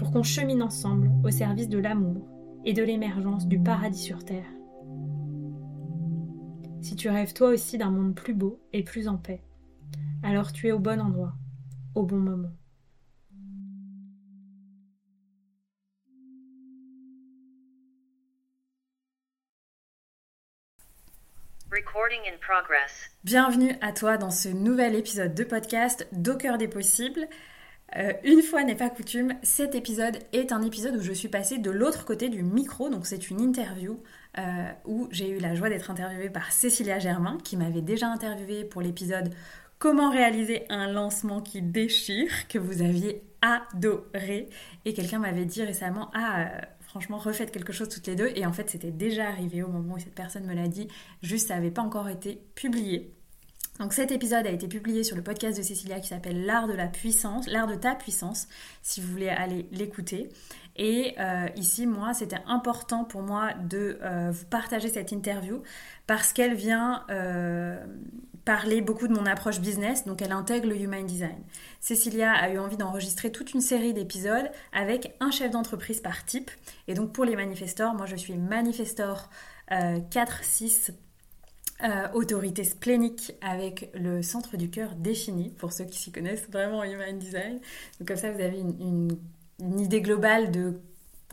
pour qu'on chemine ensemble au service de l'amour et de l'émergence du paradis sur Terre. Si tu rêves toi aussi d'un monde plus beau et plus en paix, alors tu es au bon endroit, au bon moment. Bienvenue à toi dans ce nouvel épisode de podcast d'Au cœur des possibles. Euh, une fois n'est pas coutume, cet épisode est un épisode où je suis passée de l'autre côté du micro, donc c'est une interview euh, où j'ai eu la joie d'être interviewée par Cécilia Germain, qui m'avait déjà interviewée pour l'épisode Comment réaliser un lancement qui déchire, que vous aviez adoré. Et quelqu'un m'avait dit récemment, ah, euh, franchement, refaites quelque chose toutes les deux. Et en fait, c'était déjà arrivé au moment où cette personne me l'a dit, juste ça n'avait pas encore été publié. Donc cet épisode a été publié sur le podcast de Cécilia qui s'appelle L'art de la puissance, l'art de ta puissance, si vous voulez aller l'écouter. Et euh, ici, moi, c'était important pour moi de euh, vous partager cette interview parce qu'elle vient euh, parler beaucoup de mon approche business, donc elle intègre le Human Design. Cécilia a eu envie d'enregistrer toute une série d'épisodes avec un chef d'entreprise par type. Et donc pour les manifestors, moi je suis manifestor 4-6 euh, autorité splénique avec le centre du cœur défini, pour ceux qui s'y connaissent vraiment en Human Design. Donc comme ça, vous avez une, idée globale de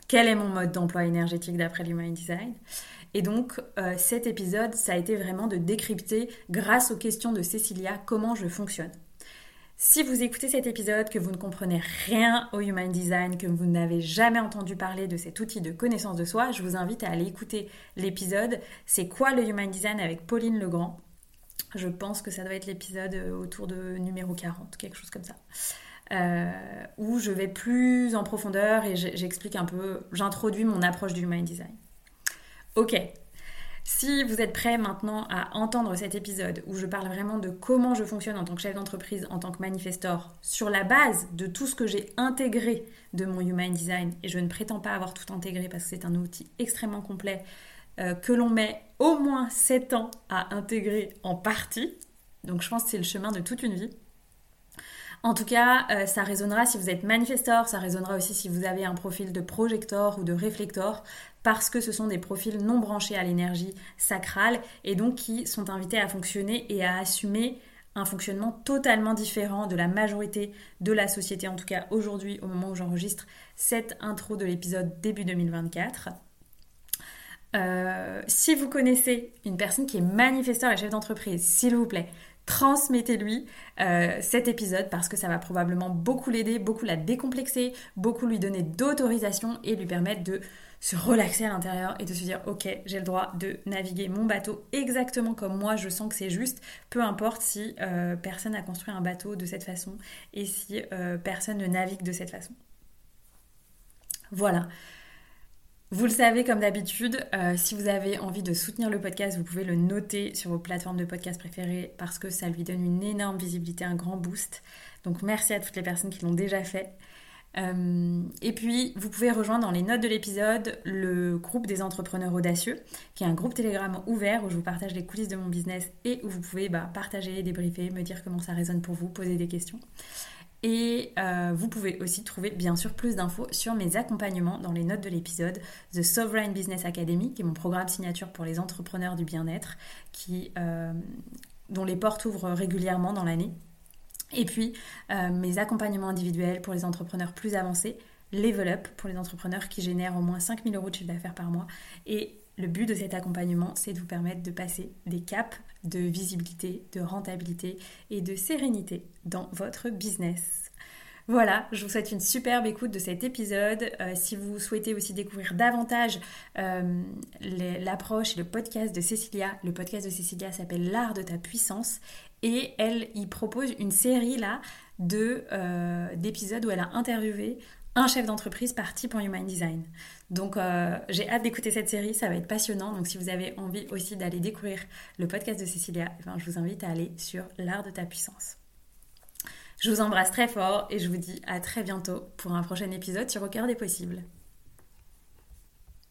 quel est mon mode d'emploi énergétique d'après l'Human Design. Et donc, euh, cet épisode, ça a été vraiment de décrypter, grâce aux questions de Cécilia, comment je fonctionne. Si vous écoutez cet épisode, que vous ne comprenez rien au Human Design, que vous n'avez jamais entendu parler de cet outil de connaissance de soi, je vous invite à aller écouter l'épisode C'est quoi le Human Design avec Pauline Legrand? Je pense que ça doit être l'épisode euh, autour de numéro 40, quelque chose comme ça. Euh, où je vais plus en profondeur et j'explique un peu, j'introduis mon approche du Human Design. Ok, si vous êtes prêt maintenant à entendre cet épisode où je parle vraiment de comment je fonctionne en tant que chef d'entreprise, en tant que manifestor, sur la base de tout ce que j'ai intégré de mon Human Design, et je ne prétends pas avoir tout intégré parce que c'est un outil extrêmement complet euh, que l'on met au moins 7 ans à intégrer en partie, donc je pense que c'est le chemin de toute une vie. En tout cas, euh, ça résonnera si vous êtes manifestor, ça résonnera aussi si vous avez un profil de projector ou de réflector, parce que ce sont des profils non branchés à l'énergie sacrale et donc qui sont invités à fonctionner et à assumer un fonctionnement totalement différent de la majorité de la société, en tout cas aujourd'hui au moment où j'enregistre cette intro de l'épisode début 2024. Euh, si vous connaissez une personne qui est manifesteur et chef d'entreprise, s'il vous plaît, transmettez-lui euh, cet épisode parce que ça va probablement beaucoup l'aider, beaucoup la décomplexer, beaucoup lui donner d'autorisation et lui permettre de se relaxer à l'intérieur et de se dire ok j'ai le droit de naviguer mon bateau exactement comme moi je sens que c'est juste peu importe si euh, personne n'a construit un bateau de cette façon et si euh, personne ne navigue de cette façon voilà vous le savez comme d'habitude, euh, si vous avez envie de soutenir le podcast, vous pouvez le noter sur vos plateformes de podcast préférées parce que ça lui donne une énorme visibilité, un grand boost. Donc merci à toutes les personnes qui l'ont déjà fait. Euh, et puis, vous pouvez rejoindre dans les notes de l'épisode le groupe des entrepreneurs audacieux, qui est un groupe Telegram ouvert où je vous partage les coulisses de mon business et où vous pouvez bah, partager, débriefer, me dire comment ça résonne pour vous, poser des questions. Et euh, vous pouvez aussi trouver bien sûr plus d'infos sur mes accompagnements dans les notes de l'épisode The Sovereign Business Academy, qui est mon programme signature pour les entrepreneurs du bien-être, euh, dont les portes ouvrent régulièrement dans l'année. Et puis euh, mes accompagnements individuels pour les entrepreneurs plus avancés, Level Up pour les entrepreneurs qui génèrent au moins 5000 euros de chiffre d'affaires par mois. Et le but de cet accompagnement, c'est de vous permettre de passer des caps de visibilité, de rentabilité et de sérénité dans votre business. Voilà, je vous souhaite une superbe écoute de cet épisode. Euh, si vous souhaitez aussi découvrir davantage euh, l'approche et le podcast de Cécilia, le podcast de Cécilia s'appelle L'art de ta puissance et elle y propose une série là de euh, d'épisodes où elle a interviewé un chef d'entreprise par type en Human Design. Donc j'ai hâte d'écouter cette série, ça va être passionnant. Donc si vous avez envie aussi d'aller découvrir le podcast de Cécilia, eh ben, je vous invite à aller sur l'art de ta puissance. Je vous embrasse très fort et je vous dis à très bientôt pour un prochain épisode sur Au cœur des possibles.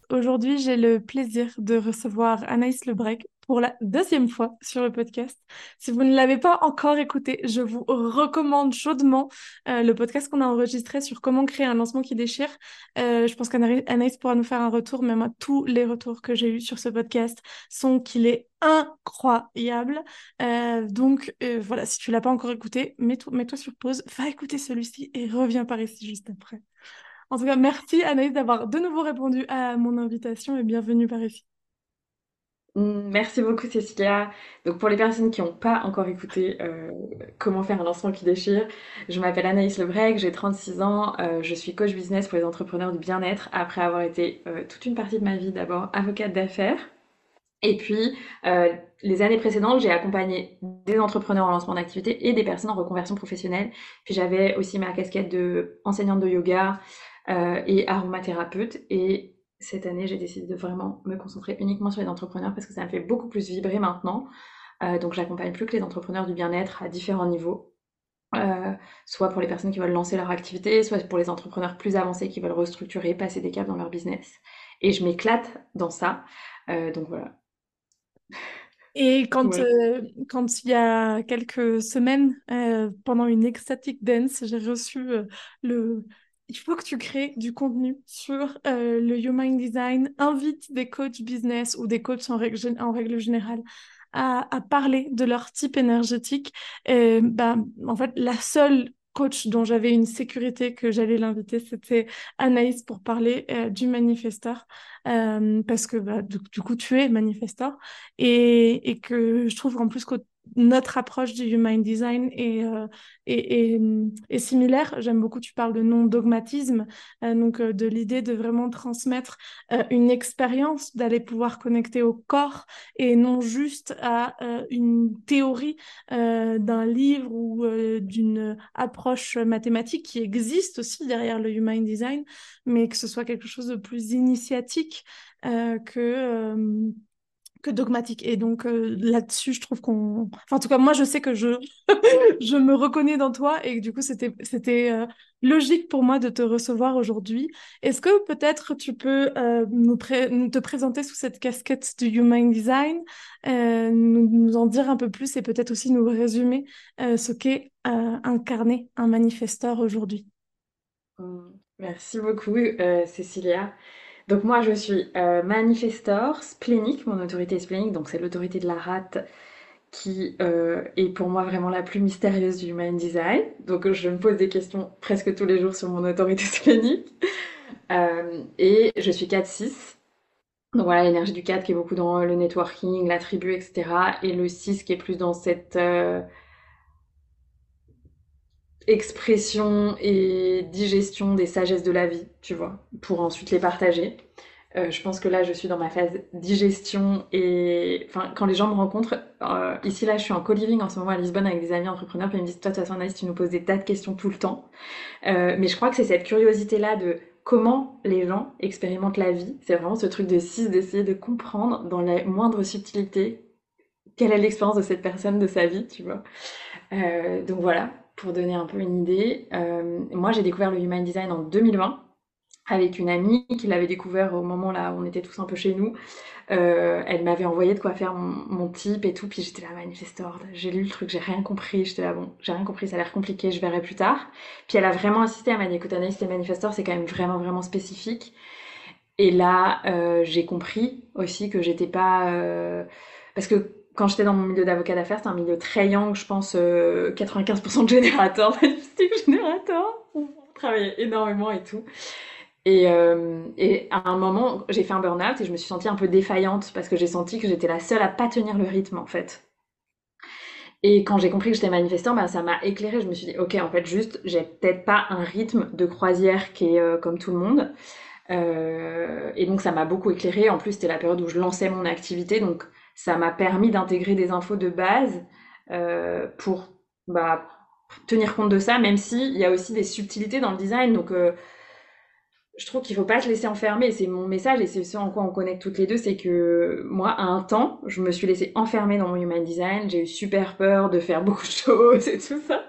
Aujourd'hui, j'ai le plaisir de recevoir Anaïs Lebrec pour la deuxième fois sur le podcast. Si vous ne l'avez pas encore écouté, je vous recommande chaudement euh, le podcast qu'on a enregistré sur comment créer un lancement qui déchire. Euh, je pense qu'Anaïs pourra nous faire un retour, mais moi, tous les retours que j'ai eus sur ce podcast sont qu'il est incroyable. Euh, donc voilà, si tu l'as pas encore écouté, mets-toi mets sur pause, va écouter celui-ci et reviens par ici juste après. En tout cas, merci Anaïs d'avoir de nouveau répondu à mon invitation et bienvenue par ici. Mm, merci beaucoup Cécilia. Donc pour les personnes qui n'ont pas encore écouté euh, comment faire un lancement qui déchire, je m'appelle Anaïs Lebrec, j'ai 36 ans, euh, je suis coach business pour les entrepreneurs du bien-être après avoir été euh, toute une partie de ma vie d'abord avocate d'affaires. Et puis les années précédentes, j'ai accompagné des entrepreneurs en lancement d'activité et des personnes en reconversion professionnelle. Puis j'avais aussi ma casquette de enseignante de yoga, et aromathérapeute. Et cette année, j'ai décidé de vraiment me concentrer uniquement sur les entrepreneurs parce que ça me fait beaucoup plus vibrer maintenant. Euh, donc j'accompagne plus que les entrepreneurs du bien-être à différents niveaux. Euh, soit pour les personnes qui veulent lancer leur activité, soit pour les entrepreneurs plus avancés qui veulent restructurer, passer des caps dans leur business. Et je m'éclate dans ça. donc voilà. Et quand, quand il y a quelques semaines, pendant une ecstatic dance, j'ai reçu le, il faut que tu crées du contenu sur euh, le Human Design, invite des coachs business ou des coachs en règle, générale à, parler de leur type énergétique. Ben, en fait, la seule coach dont j'avais une sécurité que j'allais l'inviter, c'était Anaïs pour parler euh, du manifesteur, euh, parce que bah, du, coup, tu es manifesteur, et, et que je trouve en plus que notre approche du human design est, euh, est, est, similaire. J'aime beaucoup, tu parles de non-dogmatisme, euh, donc euh, de l'idée de vraiment transmettre une expérience, d'aller pouvoir connecter au corps et non juste à une théorie d'un livre ou d'une approche mathématique qui existe aussi derrière le human design, mais que ce soit quelque chose de plus initiatique que que dogmatique. Et donc euh, là-dessus, je trouve qu'on... En tout cas, moi, je sais que je, je me reconnais dans toi et du coup, c'était, euh, logique pour moi de te recevoir aujourd'hui. Est-ce que peut-être tu peux euh, nous, te présenter sous cette casquette du Human Design, nous, nous, en dire un peu plus et peut-être aussi nous résumer ce qu'est incarner un manifesteur aujourd'hui? Merci beaucoup, Cécilia. Donc moi, je suis euh, manifestor splénique, mon autorité splénique, donc c'est l'autorité de la rate qui euh, est pour moi vraiment la plus mystérieuse du Human Design. Donc je me pose des questions presque tous les jours sur mon autorité splénique. Euh, et je suis 4-6. Donc voilà, l'énergie du 4 qui est beaucoup dans le networking, la tribu, etc. Et le 6 qui est plus dans cette expression et digestion des sagesses de la vie, tu vois, pour ensuite les partager. Euh, je pense que là, je suis dans ma phase digestion et enfin, quand les gens me rencontrent, euh, ici là, je suis en co-living en ce moment à Lisbonne avec des amis entrepreneurs, puis ils me disent, toi, de toute façon, Anaïs, tu nous poses des tas de questions tout le temps. Euh, mais je crois que c'est cette curiosité-là de comment les gens expérimentent la vie. C'est vraiment ce truc de 6, d'essayer de comprendre dans la moindre subtilité quelle est l'expérience de cette personne, de sa vie, tu vois. donc voilà, pour donner un peu une idée, euh, moi j'ai découvert le Human Design en 2020 avec une amie qui l'avait découvert au moment là où on était tous un peu chez nous. Euh, elle m'avait envoyé de quoi faire mon, type et tout, puis j'étais là, manifestor, j'ai lu le truc, j'ai rien compris, j'étais là, bon, j'ai rien compris, ça a l'air compliqué, je verrai plus tard. Puis elle a vraiment insisté, elle m'a écoute Anaïs, les manifestor, c'est quand même vraiment, vraiment spécifique. Et là, euh, j'ai compris aussi que j'étais pas... parce que quand j'étais dans mon milieu d'avocat d'affaires, c'était un milieu très young, je pense 95% euh, de générateurs, statistiques générateurs. travaillais énormément et tout. Et, euh, et à un moment, j'ai fait un burn-out et je me suis sentie un peu défaillante parce que j'ai senti que j'étais la seule à pas tenir le rythme en fait. Et quand j'ai compris que j'étais manifestant, ben, ça m'a éclairé. Je me suis dit, ok, en fait, juste, j'ai peut-être pas un rythme de croisière qui est euh, comme tout le monde. Et donc, ça m'a beaucoup éclairé. En plus, c'était la période où je lançais mon activité. Donc, ça m'a permis d'intégrer des infos de base euh, pour bah, tenir compte de ça, même s'il y a aussi des subtilités dans le design. Donc, euh, je trouve qu'il faut pas se laisser enfermer. C'est mon message et c'est ce en quoi on connecte toutes les deux, c'est que moi, à un temps, je me suis laissée enfermer dans mon human design. J'ai eu super peur de faire beaucoup de choses et tout ça.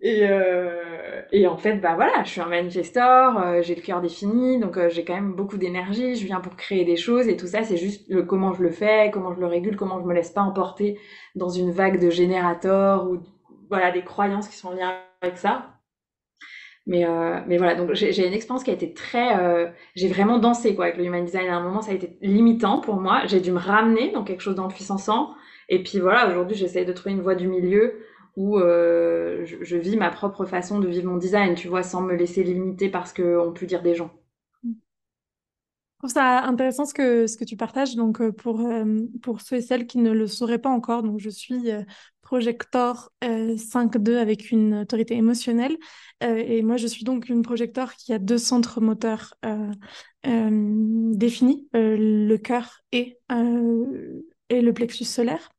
Et, euh, et en fait, bah voilà, je suis un manifestor, euh, j'ai le cœur défini, donc euh, j'ai quand même beaucoup d'énergie. Je viens pour créer des choses et tout ça, c'est juste le comment je le fais, comment je le régule, comment je me laisse pas emporter dans une vague de générateurs ou voilà des croyances qui sont lien avec ça. Mais, euh, mais voilà, donc j'ai une expérience qui a été très... Euh, j'ai vraiment dansé quoi avec le human design. À un moment, ça a été limitant pour moi. J'ai dû me ramener dans quelque chose d'empuissant. Et puis voilà, aujourd'hui, j'essaie de trouver une voie du milieu où euh, je, vis ma propre façon de vivre mon design, tu vois, sans me laisser limiter parce qu'on peut dire des gens. Je trouve ça intéressant ce que, ce que tu partages. Donc, euh, pour, euh, pour ceux et celles qui ne le sauraient pas encore, donc je suis euh, projector 5-2 avec une autorité émotionnelle. et moi, je suis donc une projector qui a deux centres moteurs définis, le cœur et, et le plexus solaire.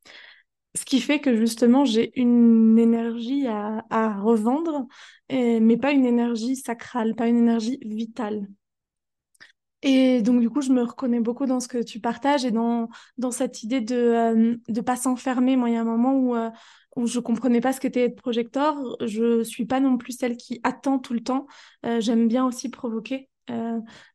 Ce qui fait que justement, j'ai une énergie à, revendre, mais pas une énergie sacrale, pas une énergie vitale. Et donc, du coup, je me reconnais beaucoup dans ce que tu partages et dans, dans cette idée de ne euh, pas s'enfermer. Moi, il y a un moment où, euh, où je comprenais pas ce qu'était être projecteur. Je suis pas non plus celle qui attend tout le temps. Euh, J'aime bien aussi provoquer.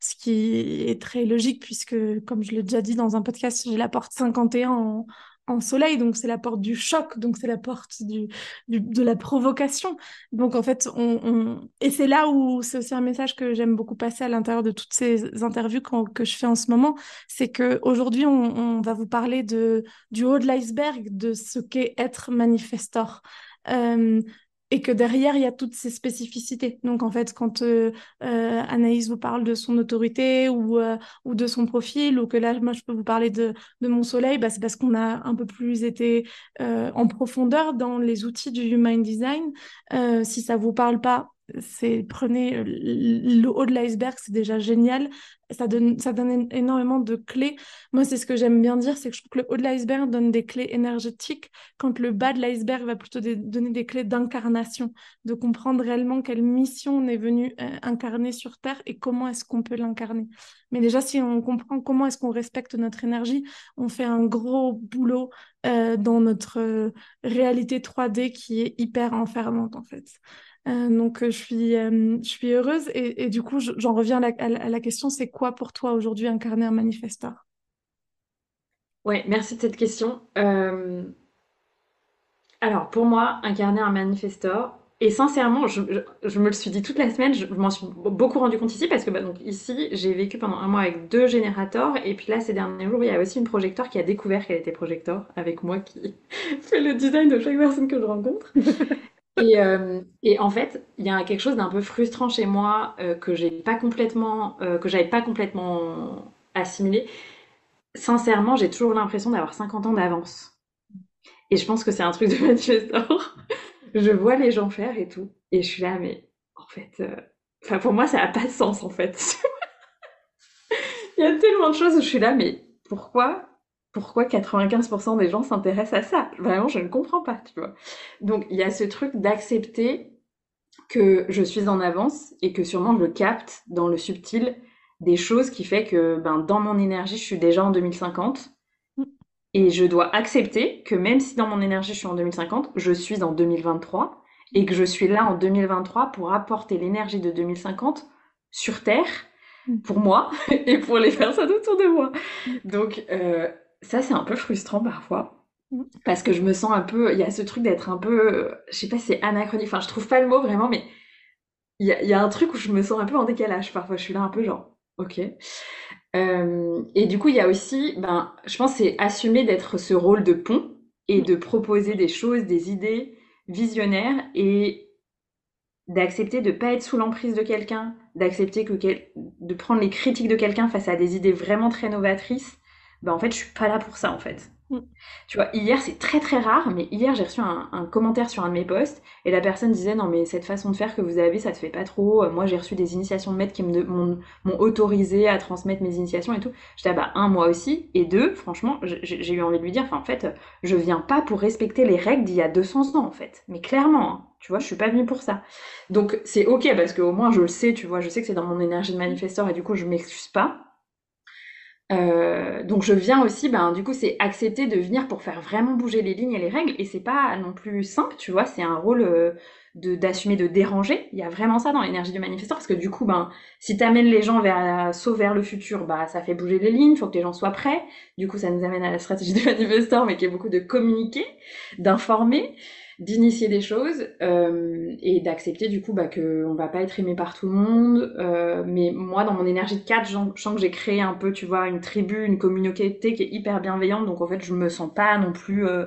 Ce qui est très logique puisque, comme je l'ai déjà dit dans un podcast, j'ai la porte 51 en, en soleil, donc c'est la porte du choc, donc c'est la porte du, du, de la provocation. Donc en fait, on, on... et c'est là où c'est aussi un message que j'aime beaucoup passer à l'intérieur de toutes ces interviews que je fais en ce moment, c'est que aujourd'hui on, on, va vous parler de du haut de l'iceberg de ce qu'est être manifestor. Euh, et que derrière, il y a toutes ces spécificités. Donc, en fait, quand euh, euh, Anaïs vous parle de son autorité ou, euh, ou de son profil, ou que là, moi, je peux vous parler de, mon soleil, bah, c'est parce qu'on a un peu plus été en profondeur dans les outils du Human Design. si ça vous parle pas, c'est prenez le haut de l'iceberg, c'est déjà génial. Ça donne, ça donne énormément de clés. Moi, c'est ce que j'aime bien dire, c'est que je trouve que le haut de l'iceberg donne des clés énergétiques, quand le bas de l'iceberg va plutôt donner des clés d'incarnation, de comprendre réellement quelle mission on est venu euh, incarner sur Terre et comment est-ce qu'on peut l'incarner. Mais déjà, si on comprend comment est-ce qu'on respecte notre énergie, on fait un gros boulot euh, dans notre euh, réalité 3D qui est hyper enfermante en fait. Euh, donc, euh, je suis, euh, je suis heureuse. Et, et du coup, j'en reviens à la, à la question, c'est quoi pour toi aujourd'hui incarner un manifesteur? Ouais, merci de cette question. Euh... Alors, pour moi, incarner un manifestor, et sincèrement, je, je, je, me le suis dit toute la semaine, je, je m'en suis beaucoup rendu compte ici, parce que bah, donc, ici, j'ai vécu pendant un mois avec deux générateurs, et puis là, ces derniers jours, il y a aussi une projecteur qui a découvert qu'elle était projecteur, avec moi qui fait le design de chaque personne que je rencontre. Et, euh, et, en fait, il y a quelque chose d'un peu frustrant chez moi euh, que j'ai pas complètement, euh, que j'avais pas complètement assimilé. Sincèrement, j'ai toujours l'impression d'avoir 50 ans d'avance. Et je pense que c'est un truc de manifestor. je vois les gens faire et tout, et je suis là, mais en fait, enfin pour moi, ça n'a pas de sens en fait. il y a tellement de choses où je suis là, mais pourquoi pourquoi 95% des gens s'intéressent à ça Vraiment, je ne comprends pas, tu vois. Donc, il y a ce truc d'accepter que je suis en avance et que sûrement je capte dans le subtil des choses qui fait que ben, dans mon énergie, je suis déjà en 2050. Et je dois accepter que même si dans mon énergie, je suis en 2050, je suis en 2023 et que je suis là en 2023 pour apporter l'énergie de 2050 sur Terre pour moi et pour les personnes autour de moi. Donc, euh, ça, c'est un peu frustrant parfois. Mm. Parce que je me sens un peu. Il y a ce truc d'être un peu. Je sais pas si c'est anachronique. Enfin, je trouve pas le mot vraiment, mais il y, a, il y, a, un truc où je me sens un peu en décalage parfois. Je suis là un peu genre, ok. Euh, et du coup, il y a aussi, ben, je pense, c'est assumer d'être ce rôle de pont et de proposer des choses, des idées visionnaires et d'accepter de pas être sous l'emprise de quelqu'un, d'accepter que de prendre les critiques de quelqu'un face à des idées vraiment très novatrices, ben en fait, je suis pas là pour ça en fait. Mm. Tu vois, hier, c'est très très rare, mais hier, j'ai reçu un, commentaire sur un de mes posts et la personne disait Non, mais cette façon de faire que vous avez, ça te fait pas trop. Euh, moi, j'ai reçu des initiations de maîtres qui m'ont autorisé à transmettre mes initiations et tout. J'étais, ah bah, un, moi aussi. Et deux, franchement, j'ai eu envie de lui dire Enfin, en fait, je viens pas pour respecter les règles d'il y a 200 ans, en fait. Mais clairement, hein, tu vois, je suis pas venue pour ça. Donc, c'est ok parce qu'au moins, je le sais, tu vois, je sais que c'est dans mon énergie de manifesteur et du coup, je m'excuse pas. Euh, donc je viens aussi, ben du coup c'est accepter de venir pour faire vraiment bouger les lignes et les règles et c'est pas non plus simple, tu vois, c'est un rôle euh, de d'assumer de déranger. Il y a vraiment ça dans l'énergie du manifesteur parce que du coup ben si t'amènes les gens vers sauf vers le futur, bah ça fait bouger les lignes, faut que les gens soient prêts. Du coup ça nous amène à la stratégie du manifesteur mais qui est beaucoup de communiquer, d'informer d'initier des choses euh, et d'accepter du coup bah, qu'on va pas être aimé par tout le monde. Euh, mais moi, dans mon énergie de 4, je sens que j'ai créé un peu, tu vois, une tribu, une communauté qui est hyper bienveillante. Donc en fait, je me sens pas non plus, euh,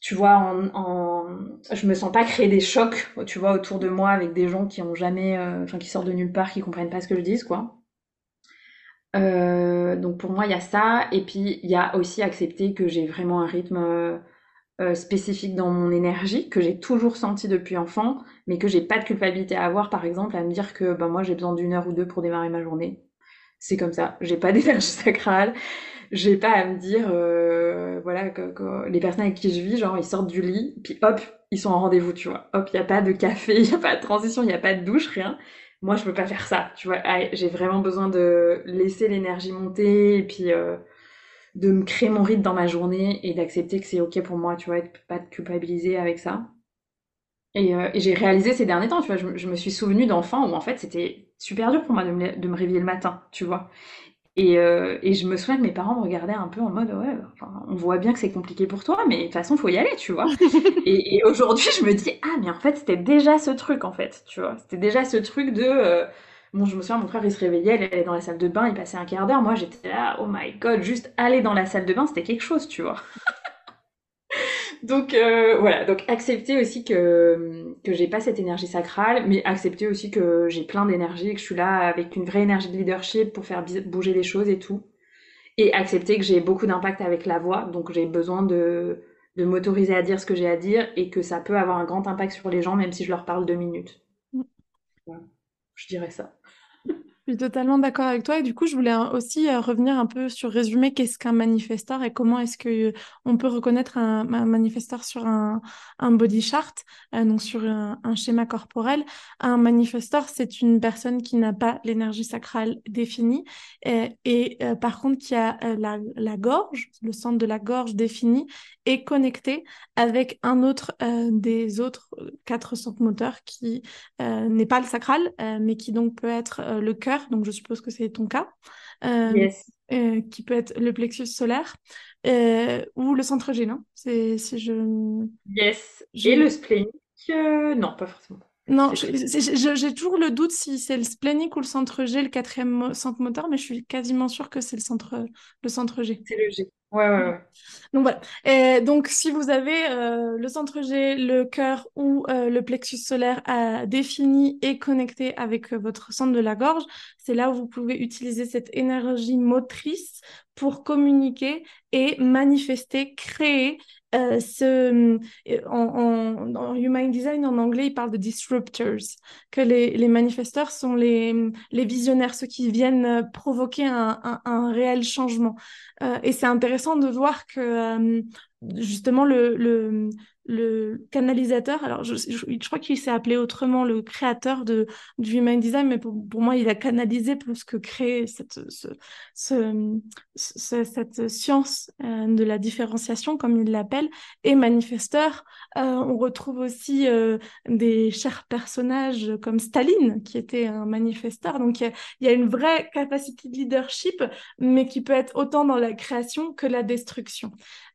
tu vois, en, en, je me sens pas créer des chocs, tu vois, autour de moi avec des gens qui ont jamais, euh, enfin, qui sortent de nulle part, qui comprennent pas ce que je dis, quoi. Donc pour moi, il y a ça. Et puis, il y a aussi accepter que j'ai vraiment un rythme euh, spécifique dans mon énergie que j'ai toujours senti depuis enfant, mais que j'ai pas de culpabilité à avoir, par exemple, à me dire que ben moi j'ai besoin d'une heure ou deux pour démarrer ma journée. C'est comme ça. J'ai pas d'énergie sacrale. J'ai pas à me dire, euh, voilà, que, les personnes avec qui je vis, genre ils sortent du lit, puis hop, ils sont en rendez-vous, tu vois. Hop, il y a pas de café, il y a pas de transition, il y a pas de douche, rien. Moi, je peux pas faire ça, tu vois. J'ai vraiment besoin de laisser l'énergie monter et puis euh, de me créer mon rythme dans ma journée et d'accepter que c'est ok pour moi, tu vois, et pas de culpabiliser avec ça. Et, euh, et j'ai réalisé ces derniers temps, tu vois, je, me suis souvenu d'enfants où en fait c'était super dur pour moi de me, de me, réveiller le matin, tu vois. Et, euh, et, je me souviens que mes parents me regardaient un peu en mode ouais, enfin, on voit bien que c'est compliqué pour toi, mais de toute façon faut y aller, tu vois. et, et aujourd'hui je me dis ah mais en fait c'était déjà ce truc en fait, tu vois, c'était déjà ce truc de euh, Bon, je me souviens, mon frère, il se réveillait, il allait dans la salle de bain, il passait un quart d'heure. Moi, j'étais là, oh my god, juste aller dans la salle de bain, c'était quelque chose, tu vois. donc euh, voilà, donc accepter aussi que que j'ai pas cette énergie sacrale, mais accepter aussi que j'ai plein d'énergie, que je suis là avec une vraie énergie de leadership pour faire bouger les choses et tout, et accepter que j'ai beaucoup d'impact avec la voix, donc j'ai besoin de de m'autoriser à dire ce que j'ai à dire et que ça peut avoir un grand impact sur les gens, même si je leur parle deux minutes. Mm. Je dirais ça. Je suis totalement d'accord avec toi. Et du coup, je voulais aussi euh, revenir un peu sur résumer qu'est-ce qu'un manifesteur et comment est-ce que euh, on peut reconnaître un, manifesteur sur un, body chart, euh, donc sur un, schéma corporel? Un manifesteur, c'est une personne qui n'a pas l'énergie sacrale définie et, par contre qui a la, la, gorge, le centre de la gorge défini et connecté avec un autre des autres quatre centres moteurs qui n'est pas le sacral, mais qui donc peut être le cœur donc je suppose que c'est ton cas, euh, euh, qui peut être le plexus solaire euh, ou le centre G, non C'est si je. Yes. Et le splénique, non, pas forcément. Non, j'ai toujours le doute si c'est le splénique ou le centre G, le quatrième centre moteur, mais je suis quasiment sûre que c'est le centre, le centre G. C'est le G. Ouais, ouais, ouais. Donc voilà. Et donc si vous avez euh, le centre G, le cœur ou euh, le plexus solaire défini et connecté avec euh, votre centre de la gorge, c'est là où vous pouvez utiliser cette énergie motrice pour communiquer et manifester, créer euh, euh, en, Human Design, en anglais, il parle de disruptors, que les, manifesteurs sont les, les, visionnaires, ceux qui viennent euh, provoquer un, réel changement. Et c'est intéressant de voir que justement le, le canalisateur, alors je, crois qu'il s'est appelé autrement le créateur de, du Human Design, mais pour, moi, il a canalisé plus que créé cette, ce, ce, cette science euh, de la différenciation, comme il l'appelle, et manifesteur. Euh, on retrouve aussi euh, des chers personnages comme Staline, qui était un manifesteur. Donc, il y, y, a une vraie capacité de leadership, mais qui peut être autant dans la création que la destruction.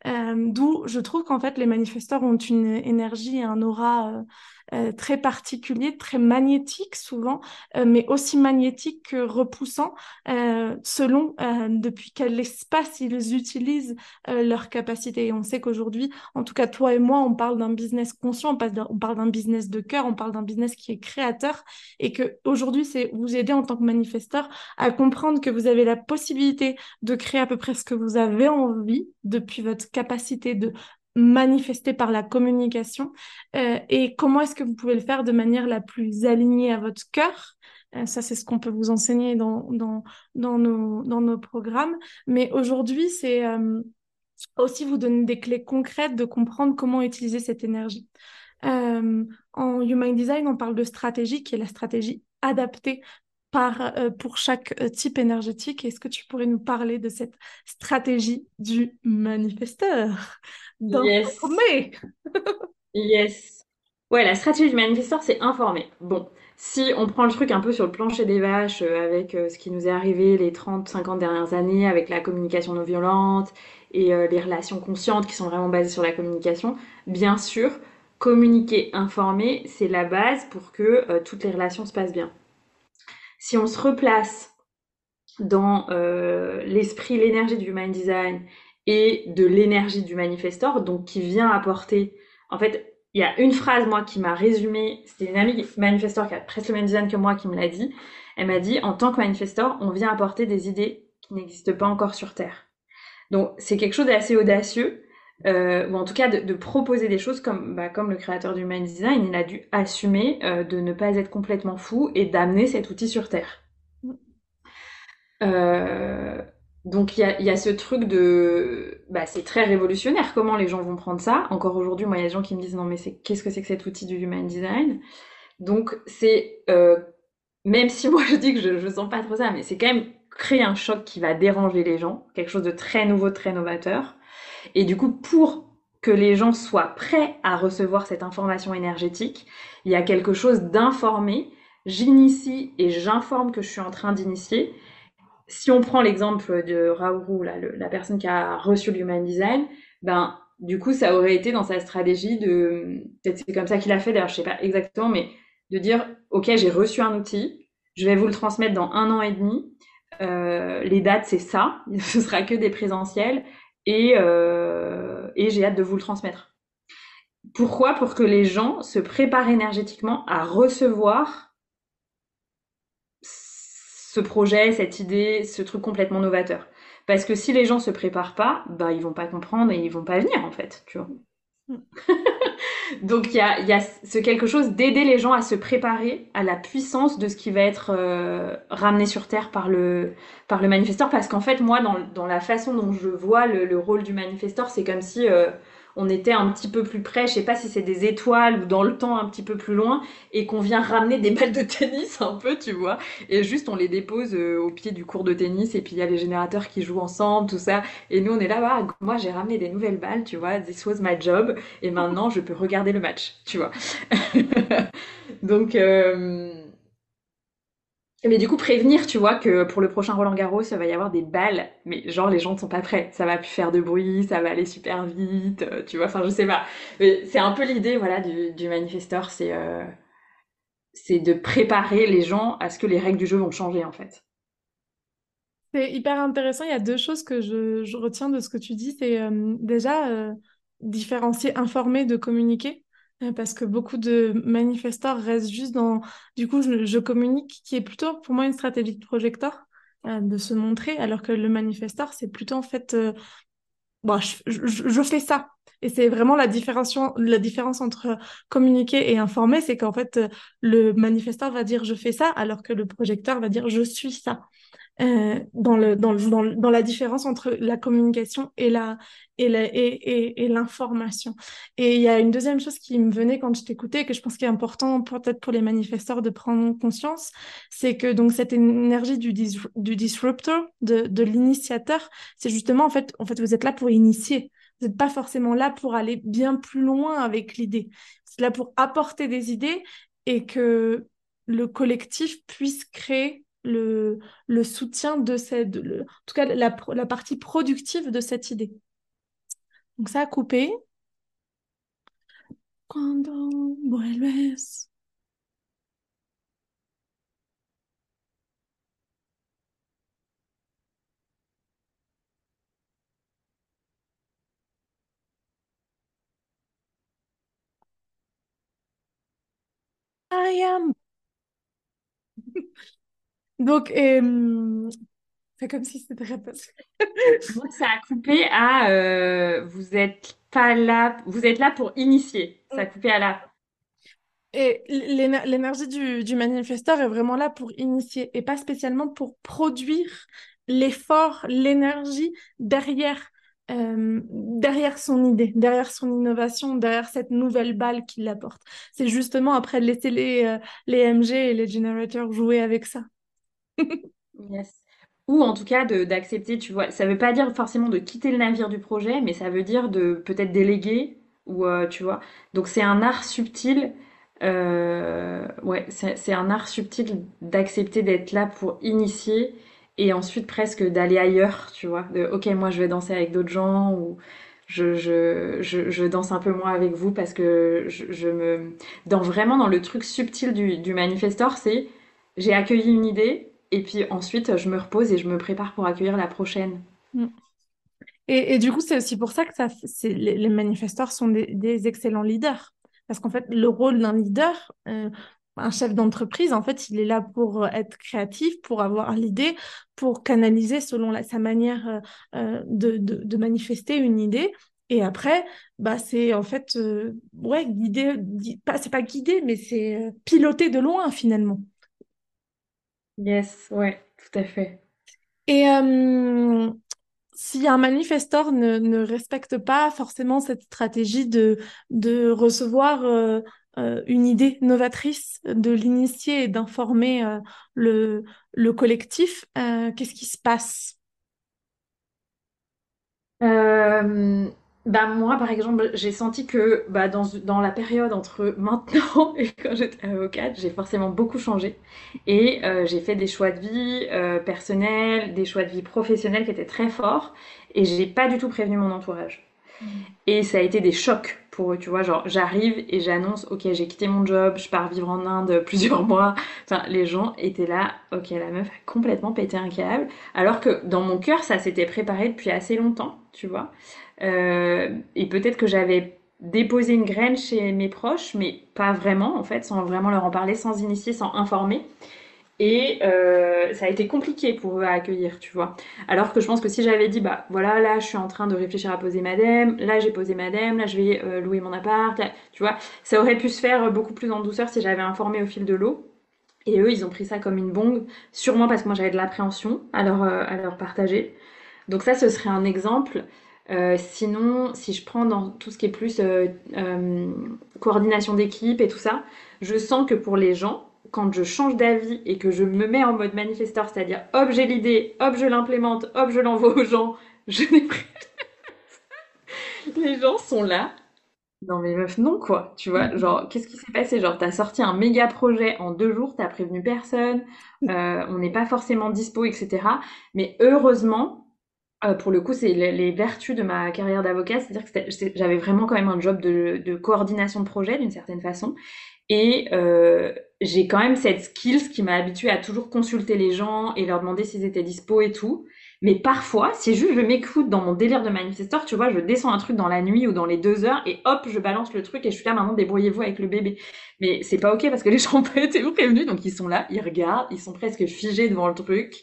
D'où je trouve qu'en fait, les manifesteurs ont une énergie et un aura euh, très particulier, très magnétique souvent, euh, mais aussi magnétique que repoussant, euh, selon depuis quel espace ils utilisent leur capacité. Et on sait qu'aujourd'hui, en tout cas toi et moi, on parle d'un business conscient, on parle d'un business de cœur, on parle d'un business qui est créateur, et que aujourd'hui, c'est vous aider en tant que manifesteur à comprendre que vous avez la possibilité de créer à peu près ce que vous avez envie depuis votre capacité de manifester par la communication euh, et comment est-ce que vous pouvez le faire de manière la plus alignée à votre cœur? Euh, ça, c'est ce qu'on peut vous enseigner dans, dans, dans, nos, dans nos programmes. Mais aujourd'hui, c'est euh, aussi vous donner des clés concrètes de comprendre comment utiliser cette énergie. en Human Design, on parle de stratégie qui est la stratégie adaptée par, pour chaque type énergétique. Est-ce que tu pourrais nous parler de cette stratégie du manifesteur Yes. yes. Ouais, la stratégie du manifesteur, c'est informer. Bon, si on prend le truc un peu sur le plancher des vaches euh, avec euh, ce qui nous est arrivé les 30, 50 dernières années, avec la communication non violente et euh, les relations conscientes qui sont vraiment basées sur la communication, bien sûr, communiquer, informer, c'est la base pour que toutes les relations se passent bien. Si on se replace dans l'esprit, l'énergie du human design et de l'énergie du manifestor, donc qui vient apporter. En fait, il y a une phrase, moi, qui m'a résumé. C'était une amie manifestor qui a presque le même design que moi qui me l'a dit. Elle m'a dit en tant que manifestor, on vient apporter des idées qui n'existent pas encore sur Terre. Donc, c'est quelque chose d'assez audacieux. Euh, ou en tout cas de, proposer des choses comme, bah, comme le créateur du Mind Design, il a dû assumer euh, de ne pas être complètement fou et d'amener cet outil sur Terre. Mm. Euh, donc il y a, ce truc de, bah, c'est très révolutionnaire. Comment les gens vont prendre ça Encore aujourd'hui, moi, il y a des gens qui me disent non, mais c'est qu'est-ce que c'est que cet outil du human design? Donc c'est, même si moi je dis que je, je sens pas trop ça, mais c'est quand même créer un choc qui va déranger les gens, quelque chose de très nouveau, très novateur. Et du coup, pour que les gens soient prêts à recevoir cette information énergétique, il y a quelque chose d'informé. J'initie et j'informe que je suis en train d'initier. Si on prend l'exemple de Raourou, la personne qui a reçu l'Human Design, ben, du coup, ça aurait été dans sa stratégie de, peut-être c'est comme ça qu'il a fait, d'ailleurs, je sais pas exactement, mais de dire, OK, j'ai reçu un outil, je vais vous le transmettre dans un an et demi, euh, les dates, c'est ça, ce sera que des présentiels, et, euh, et j'ai hâte de vous le transmettre. Pourquoi? Pour que les gens se préparent énergétiquement à recevoir ce projet, cette idée, ce truc complètement novateur. Parce que si les gens se préparent pas, bah ils vont pas comprendre et ils vont pas venir en fait, tu vois. Donc il y a, ce quelque chose d'aider les gens à se préparer à la puissance de ce qui va être euh, ramené sur Terre par le, par manifesteur. Parce qu'en fait, moi, dans, la façon dont je vois le, le rôle du manifesteur, c'est comme si euh, on était un petit peu plus près, je sais pas si c'est des étoiles ou dans le temps un petit peu plus loin, et qu'on vient ramener des balles de tennis un peu, tu vois, et juste on les dépose euh, au pied du cours de tennis, et puis il y a les générateurs qui jouent ensemble, tout ça, et nous on est là, bah, moi j'ai ramené des nouvelles balles, tu vois, this was my job, et maintenant je peux regarder le match, tu vois. Donc... Euh mais du coup, prévenir, tu vois, que pour le prochain Roland Garros, ça va y avoir des balles, mais genre les gens ne sont pas prêts. Ça va plus faire de bruit, ça va aller super vite, euh, tu vois. Enfin, je sais pas. C'est un peu l'idée, voilà, du, du manifesteur, c'est euh, c'est de préparer les gens à ce que les règles du jeu vont changer, en fait. C'est hyper intéressant. Il y a deux choses que je, retiens de ce que tu dis. C'est euh, déjà différencier informer de communiquer. Euh, parce que beaucoup de manifestants restent juste dans, du coup, je, communique, qui est plutôt pour moi une stratégie de projecteur, euh, de se montrer, alors que le manifesteur, c'est plutôt en fait, euh, bon, je, fais ça. Et c'est vraiment la différence, la différence entre communiquer et informer, c'est qu'en fait, le manifesteur va dire je fais ça, alors que le projecteur va dire je suis ça. Euh, dans, le, dans, le, dans, la différence entre la communication et la et et, et, l'information. Et il y a une deuxième chose qui me venait quand je t'écoutais, que je pense qu'il est important peut-être pour les manifesteurs de prendre conscience, c'est que donc cette énergie du, du disruptor, de, de l'initiateur, c'est justement en fait, en fait, vous êtes là pour initier. Vous n'êtes pas forcément là pour aller bien plus loin avec l'idée. Vous êtes là pour apporter des idées et que le collectif puisse créer le, le soutien de cette, en tout cas la, la partie productive de cette idée. Donc ça a coupé. Donc, euh, c'est comme si c'était repassé. Moi, ça a coupé à euh, vous êtes pas là, vous êtes là pour initier. Ça a coupé à là. Et l'éner- l'énergie du, du manifesteur est vraiment là pour initier et pas spécialement pour produire l'effort, l'énergie derrière, euh, derrière son idée, derrière son innovation, derrière cette nouvelle balle qu'il apporte. C'est justement après laisser les, euh, les MG et les generators jouer avec ça. Yes. Ou en tout cas d'accepter, tu vois. Ça veut pas dire forcément de quitter le navire du projet, mais ça veut dire de peut-être déléguer ou euh, tu vois. Donc c'est un art subtil. euh, ouais, c'est un art subtil d'accepter d'être là pour initier et ensuite presque d'aller ailleurs, tu vois. Ok, moi je vais danser avec d'autres gens ou je, je, je, je danse un peu moins avec vous parce que je, je me dans vraiment dans le truc subtil du, du manifestor, c'est j'ai accueilli une idée et puis ensuite je me repose et je me prépare pour accueillir la prochaine. Mm. Et, du coup, c'est aussi pour ça que les, manifesteurs sont des, excellents leaders. Parce qu'en fait, le rôle d'un leader, euh, un chef d'entreprise, en fait, il est là pour être créatif, pour avoir l'idée, pour canaliser selon sa manière euh, euh, de, manifester une idée. Et après, bah, c'est en fait, ouais, guider, c'est pas guider, mais c'est piloter de loin finalement. Yes, ouais, tout à fait. Et euh, si un manifesteur ne, ne respecte pas forcément cette stratégie de, de recevoir euh, euh, une idée novatrice, de l'initier et d'informer le, le collectif, qu'est-ce qui se passe? Bah moi, par exemple, j'ai senti que bah, dans, dans la période entre maintenant et quand j'étais avocate, j'ai forcément beaucoup changé. Et euh, j'ai fait des choix de vie euh, personnels, des choix de vie professionnels qui étaient très forts. Et j'ai pas du tout prévenu mon entourage. Et ça a été des chocs tu vois. Genre, j'arrive et j'annonce, ok, j'ai quitté mon job, je pars vivre en Inde plusieurs mois. Les gens étaient là, ok, la meuf a complètement pété un câble. Alors que dans mon cœur, ça s'était préparé depuis assez longtemps, tu vois. Euh, et peut-être que j'avais déposé une graine chez mes proches, mais pas vraiment, en fait, sans vraiment leur en parler, sans initier, sans informer. Et euh, ça a été compliqué pour eux à accueillir, tu vois. Alors que je pense que si j'avais dit, bah voilà, là je suis en train de réfléchir à poser madame, là j'ai posé madame, là je vais euh, louer mon appart, tu vois, ça aurait pu se faire beaucoup plus en douceur si j'avais informé au fil de l'eau. Et eux, ils ont pris ça comme une bombe, sûrement parce que moi j'avais de l'appréhension à leur, euh, partager. Donc ça, ce serait un exemple. Sinon, si je prends dans tout ce qui est plus coordination d'équipe et tout ça, je sens que pour les gens, quand je change d'avis et que je me mets en mode manifesteur, c'est-à-dire hop j'ai l'idée, hop je l'implémente, hop je l'envoie aux gens, je n'ai pris... les gens sont là. Non mais meuf, non quoi, tu vois, genre qu'est-ce qui s'est passé? Genre t'as sorti un méga projet en deux jours, t'as prévenu personne, euh, on n'est pas forcément dispo, etc. Mais heureusement, euh, pour le coup, c'est les, les vertus de ma carrière d'avocat, c'est-à-dire que j'avais vraiment quand même un job de, de coordination de projet d'une certaine façon. Et euh, j'ai quand même cette skills qui m'a habituée à toujours consulter les gens et leur demander s'ils étaient dispo et tout. Mais parfois, si juste je m'écoute dans mon délire de manifesteur, tu vois, je descends un truc dans la nuit ou dans les deux heures et hop, je balance le truc et je suis là maintenant, débrouillez-vous avec le bébé. Mais c'est pas ok parce que les gens ont pas été prévenus, donc ils sont là, ils regardent, ils sont presque figés devant le truc.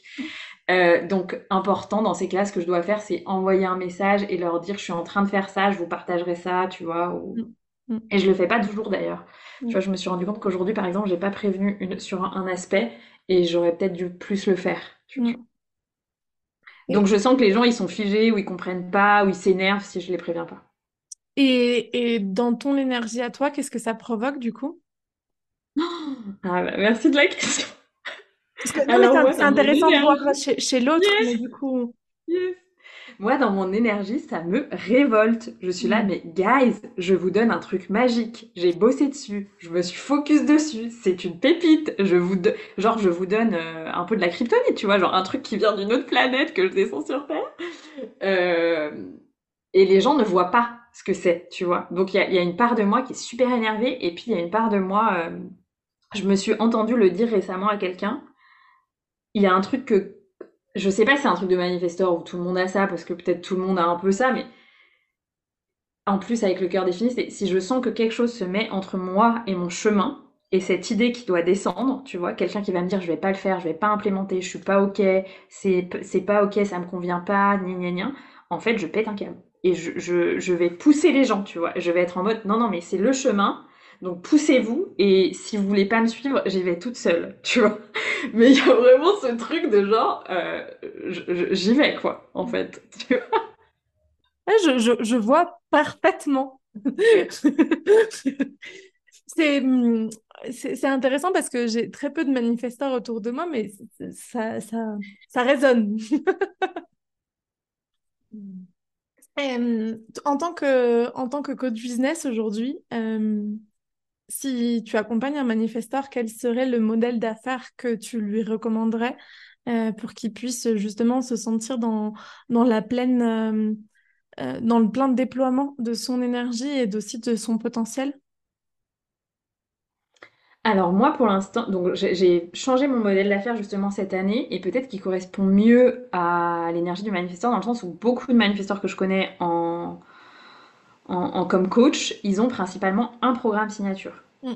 Euh, donc important dans ces cas ce que je dois faire, c'est envoyer un message et leur dire je suis en train de faire ça, je vous partagerai ça, tu vois. Ou... Mm. Mm. Et je le fais pas toujours d'ailleurs. Tu vois, je me suis rendu compte qu'aujourd'hui, par exemple, j'ai pas prévenu une... sur un aspect et j'aurais peut-être dû plus le faire. tu vois. Mm. Donc je sens que les gens ils sont figés ou ils comprennent pas ou ils s'énervent si je les préviens pas. Et, et dans ton énergie à toi, qu'est-ce que ça provoque du coup? Ah bah, merci de la question. C'est intéressant de voir chez, chez l'autre, Yes. mais du coup. Yes. Moi, dans mon énergie, ça me révolte. Je suis là, Mm. mais guys, je vous donne un truc magique. J'ai bossé dessus. Je me suis focus dessus. C'est une pépite. Je vous, do- genre, je vous donne euh, un peu de la kryptonite, tu vois, genre un truc qui vient d'une autre planète que je descends sur Terre. Euh, Et les gens ne voient pas ce que c'est, tu vois. Donc il y a, une part de moi qui est super énervée et puis il y a une part de moi, euh, je me suis entendu le dire récemment à quelqu'un. Il y a un truc que, je sais pas si c'est un truc de manifesteur où tout le monde a ça, parce que peut-être tout le monde a un peu ça, mais en plus avec le cœur défini, si je sens que quelque chose se met entre moi et mon chemin, et cette idée qui doit descendre, tu vois, quelqu'un qui va me dire je vais pas le faire, je vais pas implémenter, je suis pas ok, c'est c'est pas ok, ça me convient pas, ni ni ni. En fait, je pète un câble et je, je vais pousser les gens, tu vois. Je vais être en mode non non mais c'est le chemin, donc poussez-vous et si vous voulez pas me suivre, j'y vais toute seule, tu vois. Mais il y a vraiment ce truc de genre euh, j'y vais quoi, en fait. Tu vois je, je, je vois parfaitement. c'est c'est intéressant parce que j'ai très peu de manifestants autour de moi, mais ça, ça, ça résonne. en, tant que, en tant que coach business aujourd'hui, si tu accompagnes un manifesteur, quel serait le modèle d'affaires que tu lui recommanderais euh, pour qu'il puisse justement se sentir dans, dans la pleine, euh, dans le plein déploiement de son énergie et aussi de son potentiel? Alors moi pour l'instant, donc j'ai changé mon modèle d'affaires justement cette année et peut-être qu'il correspond mieux à l'énergie du manifesteur dans le sens où beaucoup de manifesteurs que je connais en, en, comme coach, ils ont principalement un programme signature. Mm.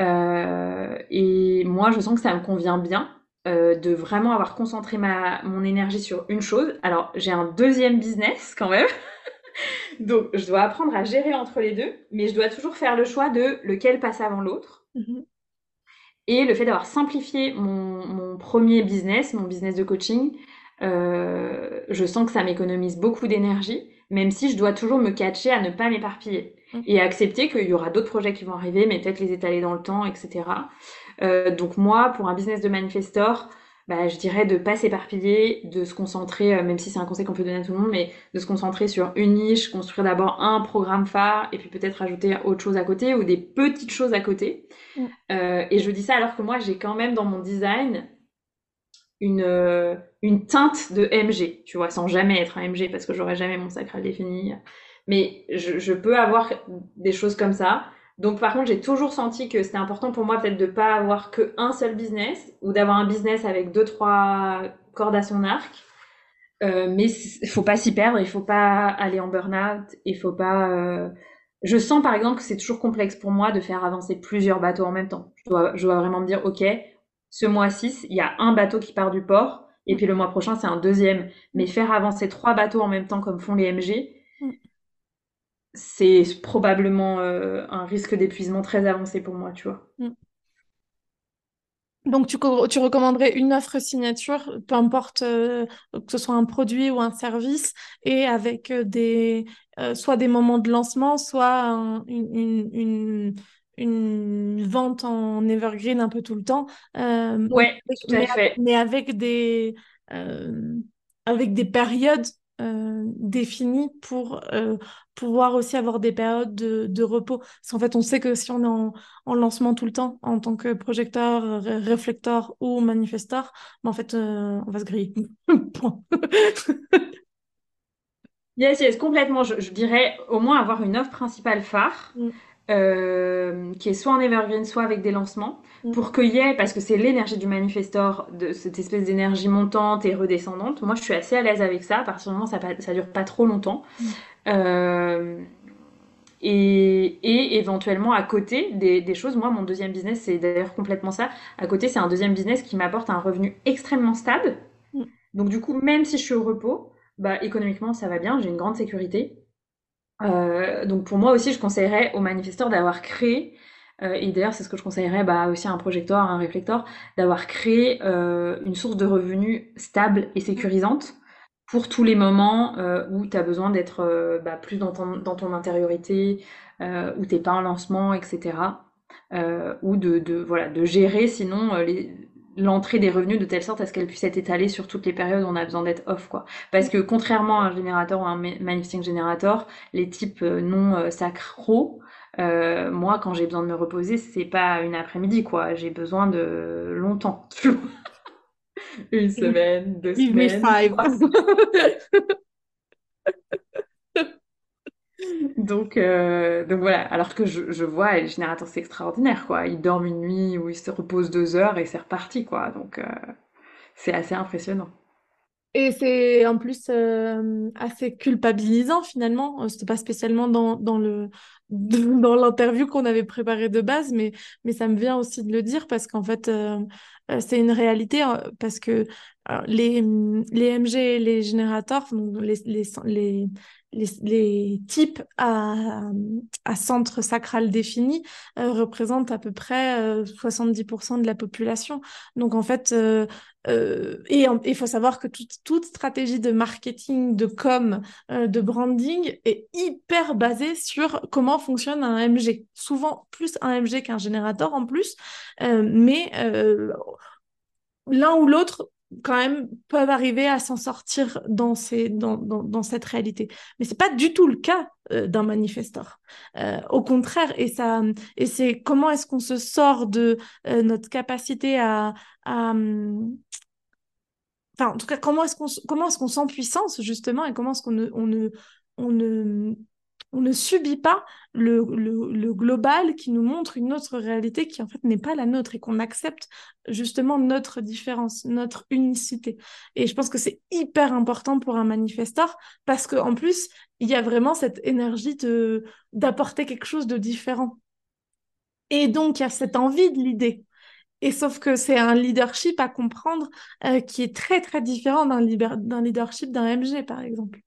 Euh, et moi je sens que ça me convient bien euh, de vraiment avoir concentré ma, mon énergie sur une chose. Alors j'ai un deuxième business quand même. Donc, je dois apprendre à gérer entre les deux, mais je dois toujours faire le choix de lequel passe avant l'autre. Mhm. Et le fait d'avoir simplifié mon, premier business, mon business de coaching, euh, je sens que ça m'économise beaucoup d'énergie, même si je dois toujours me catcher à ne pas m'éparpiller mhm. et accepter qu'il y aura d'autres projets qui vont arriver, mais peut-être les étaler dans le temps, etc. Euh, donc moi, pour un business de manifestor, bah, je dirais de pas s'éparpiller, de se concentrer, euh, même si c'est un conseil qu'on peut donner à tout le monde, mais de se concentrer sur une niche, construire d'abord un programme phare et puis peut-être ajouter autre chose à côté ou des petites choses à côté. Mm. Euh, et je dis ça alors que moi j'ai quand même dans mon design une, euh, une teinte de MG, tu vois, sans jamais être un MG parce que j'aurais jamais mon sacral défini. Mais je, je peux avoir des choses comme ça. Donc par contre, j'ai toujours senti que c'était important pour moi peut-être de pas avoir que un seul business ou d'avoir un business avec deux trois cordes à son arc. Euh, mais il faut pas s'y perdre, il faut pas aller en burn-out, il faut pas. Euh... Je sens par exemple que c'est toujours complexe pour moi de faire avancer plusieurs bateaux en même temps. Je dois, je dois vraiment me dire, ok, ce mois-ci, il y a un bateau qui part du port, et puis le mois prochain, c'est un deuxième. Mais faire avancer trois bateaux en même temps comme font les MG, c'est probablement euh, un risque d'épuisement très avancé pour moi, tu vois. Mm. Donc, tu, tu, recommanderais une offre signature, peu importe euh, que ce soit un produit ou un service, et avec euh, des, soit des moments de lancement, soit une, une, une, vente en evergreen un peu tout le temps. oui, tout à fait. mais avec des, avec des périodes définies pour pouvoir aussi avoir des périodes de, repos. Parce qu'en fait, on sait que si on est en, lancement tout le temps, en tant que projecteur, réflecteur ou manifesteur, ben en fait, euh, on va se griller. Yes, yes, complètement. Je, dirais au moins avoir une offre principale phare. Mm. Euh, qui est soit en evergreen, soit avec des lancements, mm. pour qu'il y ait, parce que c'est l'énergie du manifestor, de cette espèce d'énergie montante et redescendante. Moi, je suis assez à l'aise avec ça, à partir du moment où ça, ça dure pas trop longtemps. Mm. Euh, et, et, éventuellement à côté des, des, choses, moi mon deuxième business c'est d'ailleurs complètement ça. À côté c'est un deuxième business qui m'apporte un revenu extrêmement stable. Mm. Donc du coup même si je suis au repos, bah économiquement ça va bien, j'ai une grande sécurité. Euh, donc pour moi aussi je conseillerais aux manifesteurs d'avoir créé euh, et d'ailleurs c'est ce que je conseillerais bah, aussi à un projecteur, à un réflecteur, d'avoir créé euh, une source de revenus stable et sécurisante pour tous les moments où tu as besoin d'être bah, plus dans ton, dans ton intériorité, où t'es pas en lancement, etc. Ou de, de, voilà, de gérer sinon l'entrée des revenus de telle sorte à ce qu'elle puisse être étalée sur toutes les périodes où on a besoin d'être off. quoi. Parce que contrairement à un générateur ou un manifesting générateur, les types non sacro, moi quand j'ai besoin de me reposer, c'est pas une après-midi, quoi. J'ai besoin de longtemps. Une semaine, deux semaines. Donc, euh, donc voilà, alors que je, vois, les générateurs, c'est extraordinaire, quoi. Ils dorment une nuit ou ils se reposent deux heures et c'est reparti, quoi. Donc, euh, c'est assez impressionnant. Et c'est en plus euh, assez culpabilisant finalement. C'était pas spécialement dans, dans le dans l'interview qu'on avait préparée de base, mais, mais ça me vient aussi de le dire parce qu'en fait, c'est une réalité parce que les, les MG et les générateurs, les, les, les, types à, centre sacral défini euh, représentent à peu près 70% euh, de la population. Donc en fait, euh, et il faut savoir que toute, stratégie de marketing, de com, de branding est hyper basée sur comment fonctionne un MG. Souvent plus un MG qu'un générateur en plus, mais l'un ou l'autre quand même peuvent arriver à s'en sortir dans, ces, dans, dans, dans, cette réalité. Mais c'est pas du tout le cas euh, d'un manifesteur. Euh, au contraire, et, ça, et c'est comment est-ce qu'on se sort de euh, notre capacité à, hum, Enfin, en tout cas, comment est-ce qu'on est-ce qu'on sent puissance justement et comment est-ce qu'on ne, on ne, on ne on ne subit pas le, global qui nous montre une autre réalité qui en fait n'est pas la nôtre et qu'on accepte justement notre différence, notre unicité. Et je pense que c'est hyper important pour un manifesteur parce qu'en plus, il y a vraiment cette énergie d'apporter quelque chose de différent. Et donc, il y a cette envie de l'idée. Et sauf que c'est un leadership à comprendre euh, qui est très, très différent d'un leadership d'un MG, par exemple.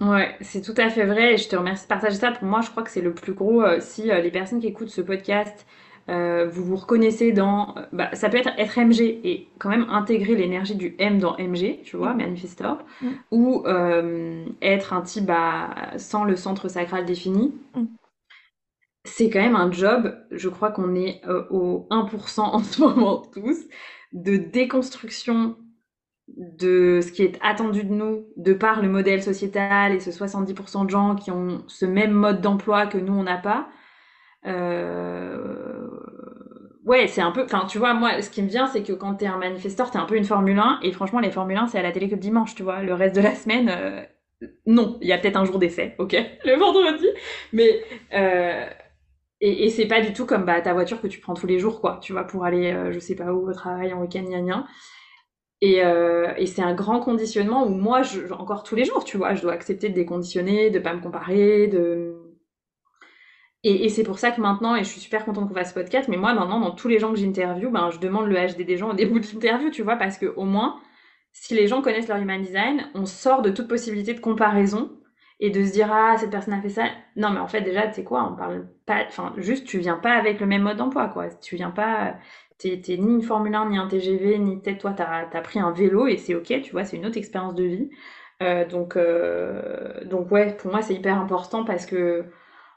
Ouais, c'est tout à fait vrai et je te remercie de partager ça. Pour moi, je crois que c'est le plus gros. Euh, si euh, les personnes qui écoutent ce podcast, euh, vous vous reconnaissez dans. bah, ça peut être être MG et quand même intégrer l'énergie du M dans MG, tu vois, mm. manifestor, mm. ou être un type bah, sans le centre sacral défini. Mm. C'est quand même un job, je crois qu'on est au 1% en ce moment tous, de déconstruction de ce qui est attendu de nous de par le modèle sociétal et ce 70% de gens qui ont ce même mode d'emploi que nous on n'a pas. Euh... Ouais, c'est un peu. Enfin, tu vois, moi, ce qui me vient, c'est que quand t'es un manifesteur, t'es un peu une Formule 1. Et franchement, les Formule 1, c'est à la télé que le dimanche, tu vois. Le reste de la semaine, euh... non. Il y a peut-être un jour d'essai, ok Le vendredi. Mais. Euh... Et, c'est pas du tout comme bah, ta voiture que tu prends tous les jours, quoi. Tu vois, pour aller, je sais pas où, au travail, en week-end, gna gna. Et, euh, et c'est un grand conditionnement où moi, encore tous les jours, tu vois, je dois accepter de déconditionner, de pas me comparer, de... Et, et c'est pour ça que maintenant, et je suis super contente qu'on fasse ce podcast, mais moi maintenant, dans tous les gens que j'interview, ben, je demande le HD des gens au début de l'interview, tu vois, parce que au moins, si les gens connaissent leur human design, on sort de toute possibilité de comparaison et de se dire ah cette personne a fait ça. Non mais en fait déjà tu sais quoi, on parle pas, enfin juste tu viens pas avec le même mode d'emploi quoi. Tu viens pas, T'es ni une Formule 1, ni un TGV, ni peut-être toi, t'as as pris un vélo et c'est ok, tu vois, c'est une autre expérience de vie. Euh, donc, euh, donc ouais, pour moi, c'est hyper important parce que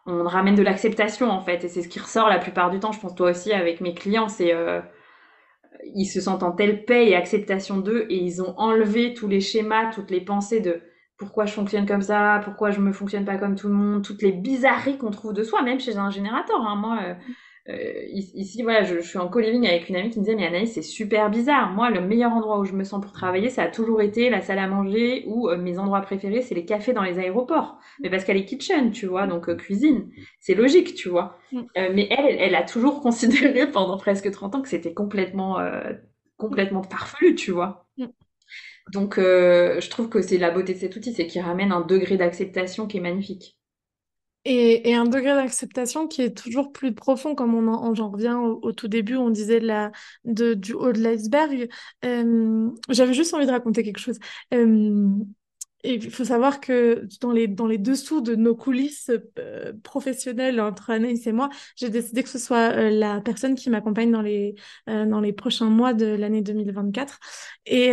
on ramène de l'acceptation en fait, et c'est ce qui ressort la plupart du temps. Je pense toi aussi avec mes clients, c'est euh, ils se sentent en telle paix et acceptation d'eux et ils ont enlevé tous les schémas, toutes les pensées de pourquoi je fonctionne comme ça, pourquoi je me fonctionne pas comme tout le monde, toutes les bizarreries qu'on trouve de soi, même chez un générateur. Hein. Moi, euh, euh, ici, voilà, je, suis en co-living avec une amie qui me disait, mais Anaïs, c'est super bizarre. Moi, le meilleur endroit où je me sens pour travailler, ça a toujours été la salle à manger ou euh, mes endroits préférés, c'est les cafés dans les aéroports. Mais parce qu'elle est kitchen, tu vois, donc euh, cuisine. C'est logique, tu vois. Mm. mais elle, elle a toujours considéré pendant presque 30 ans que c'était complètement, complètement farfelu, tu vois. Mm. Donc, je trouve que c'est la beauté de cet outil, c'est qu'il ramène un degré d'acceptation qui est magnifique. Et, un degré d'acceptation qui est toujours plus profond, comme on, j'en reviens au, tout début, on disait de, du haut de l'iceberg. Euh, j'avais juste envie de raconter quelque chose. Euh, et il faut savoir que dans les, dans les dessous de nos coulisses euh, professionnelles entre Anaïs et moi, j'ai décidé que ce soit euh, la personne qui m'accompagne dans les, euh, dans les prochains mois de l'année 2024. Et,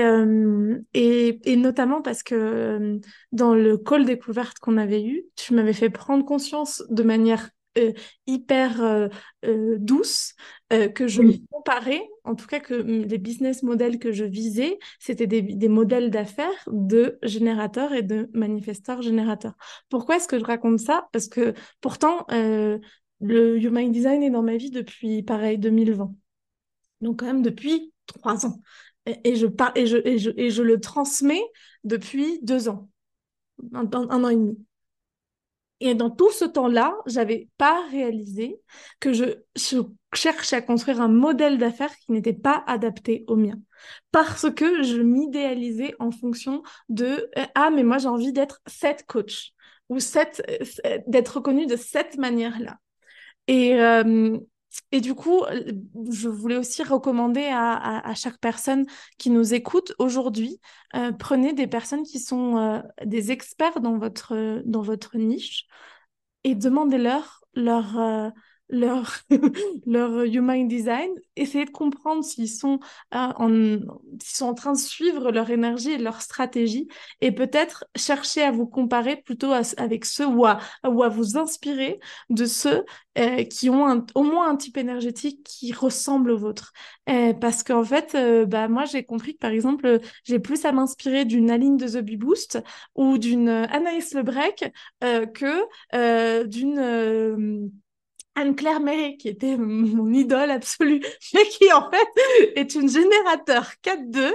et, et, notamment parce que dans le call découverte qu'on avait eu, tu m'avais fait prendre conscience de manière euh, hyper euh, euh, douce que je me comparais, en tout cas que les business models que je visais, c'était des, des, modèles d'affaires de générateurs et de manifesteurs générateurs. Pourquoi est-ce que je raconte ça? Parce que pourtant, le Human Design est dans ma vie depuis, pareil, 2020. Donc quand même depuis trois ans. Et, je, et, je, et, je, et je le transmets depuis deux ans, un, un an et demi. Et dans tout ce temps-là, j'avais pas réalisé que je, je cherchais à construire un modèle d'affaires qui n'était pas adapté au mien. Parce que je m'idéalisais en fonction de euh, Ah, mais moi j'ai envie d'être cette coach ou cette, euh, d'être reconnue de cette manière-là. Et, euh, et du coup, je voulais aussi recommander à, chaque personne qui nous écoute aujourd'hui, euh, prenez des personnes qui sont euh, des experts dans votre, dans votre niche et demandez-leur leur, euh, leur, leur human design, essayer de comprendre s'ils sont, euh, en, sont en train de suivre leur énergie et leur stratégie, et peut-être chercher à vous comparer plutôt avec ceux ou à, ou à vous inspirer de ceux euh, qui ont au moins un type énergétique qui ressemble au vôtre. Euh, parce qu'en fait, bah, moi, j'ai compris que, par exemple, j'ai plus à m'inspirer d'une Aline de The Bee Boost ou d'une Anaïs Lebrec que d'une Anne-Claire Méry, qui était mon idole absolue, mais qui en fait est une générateur 4-2,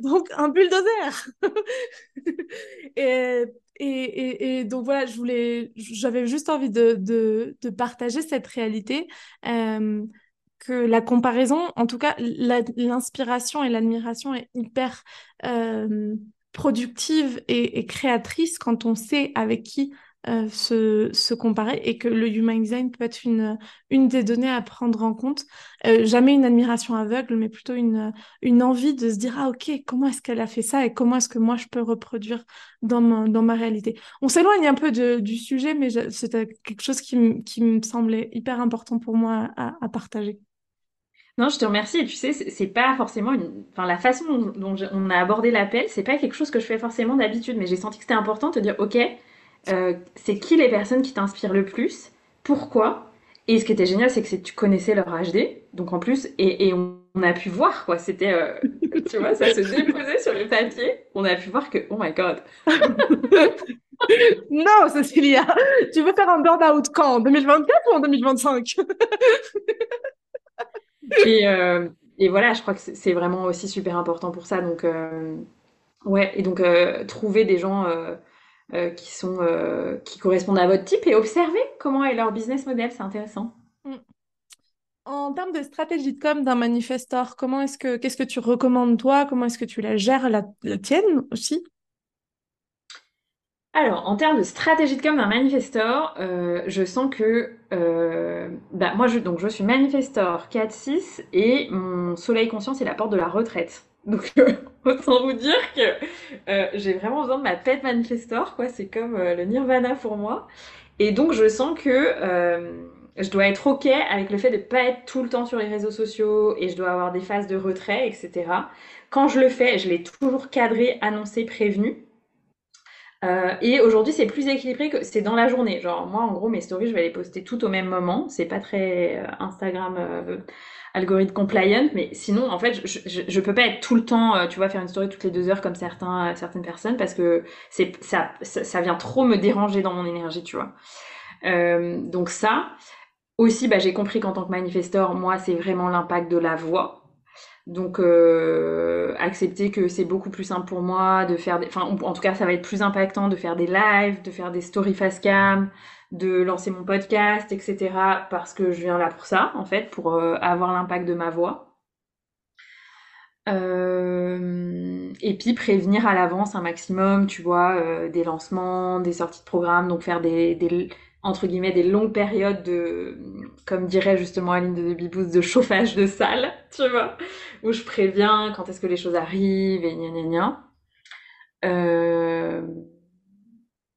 donc un bulldozer. et, et, et, donc voilà, je voulais, j'avais juste envie de, de, de, partager cette réalité, euh, que la comparaison, en tout cas l'inspiration et l'admiration est hyper euh, productive et, et créatrice quand on sait avec qui euh, se, comparer et que le human design peut être une, une des données à prendre en compte. Euh, jamais une admiration aveugle, mais plutôt une, une envie de se dire Ah, ok, comment est-ce qu'elle a fait ça et comment est-ce que moi je peux reproduire dans ma, dans ma réalité? On s'éloigne un peu du sujet, mais c'était quelque chose qui, qui, me semblait hyper important pour moi à, à partager. Non, je te remercie. Et tu sais, c'est pas forcément une. Enfin, la façon dont on a abordé l'appel, c'est pas quelque chose que je fais forcément d'habitude, mais j'ai senti que c'était important de te dire, ok, euh, c'est qui les personnes qui t'inspirent le plus, pourquoi? Et ce qui était génial, c'est que tu connaissais leur HD, donc en plus, et, on, a pu voir quoi. C'était, euh, tu vois, ça se déposait sur le papier. On a pu voir que, oh my god. non, Cécilia, tu veux faire un burn-out quand? En 2024 ou en 2025 et, euh, et, voilà, je crois que c'est vraiment aussi super important pour ça. Donc, ouais, et donc trouver des gens euh, qui, sont, euh, qui correspondent à votre type et observer comment est leur business model, c'est intéressant. Mm. En termes de stratégie de com d'un manifestor, comment est-ce que qu'est-ce que tu recommandes toi? Comment est-ce que tu la gères la, tienne aussi? Alors, en termes de stratégie de com d'un manifestor, euh, je sens que bah, moi, je, donc, je suis manifestor 4-6 et mon soleil conscient, c'est la porte de la retraite. Donc, euh, autant vous dire que euh, j'ai vraiment besoin de ma pet manifestor, quoi. C'est comme euh, le nirvana pour moi. Et donc, je sens que je dois être OK avec le fait de pas être tout le temps sur les réseaux sociaux et je dois avoir des phases de retrait, etc. Quand je le fais, je l'ai toujours cadré, annoncé, prévenu. et aujourd'hui, c'est plus équilibré que c'est dans la journée. Genre, moi, en gros, mes stories, je vais les poster tout au même moment. C'est pas très Instagram algorithme compliant, mais sinon, en fait, je, je, peux pas être tout le temps, euh, tu vois, faire une story toutes les deux heures comme certains, euh, certaines personnes parce que c'est ça, ça, vient trop me déranger dans mon énergie, tu vois. Euh, donc ça, aussi, bah, j'ai compris qu'en tant que manifestor, moi, c'est vraiment l'impact de la voix. Donc, accepter que c'est beaucoup plus simple pour moi de faire des... Enfin, en tout cas, ça va être plus impactant de faire des lives, de faire des stories face cam, de lancer mon podcast, etc. Parce que je viens là pour ça, en fait, pour euh, avoir l'impact de ma voix. Euh, et puis prévenir à l'avance un maximum, tu vois, euh, des lancements, des sorties de programmes, donc faire des, entre guillemets des longues périodes de, comme dirait justement Aline de Bibous, de chauffage de salle, tu vois, où je préviens quand est-ce que les choses arrivent et gna gna gna.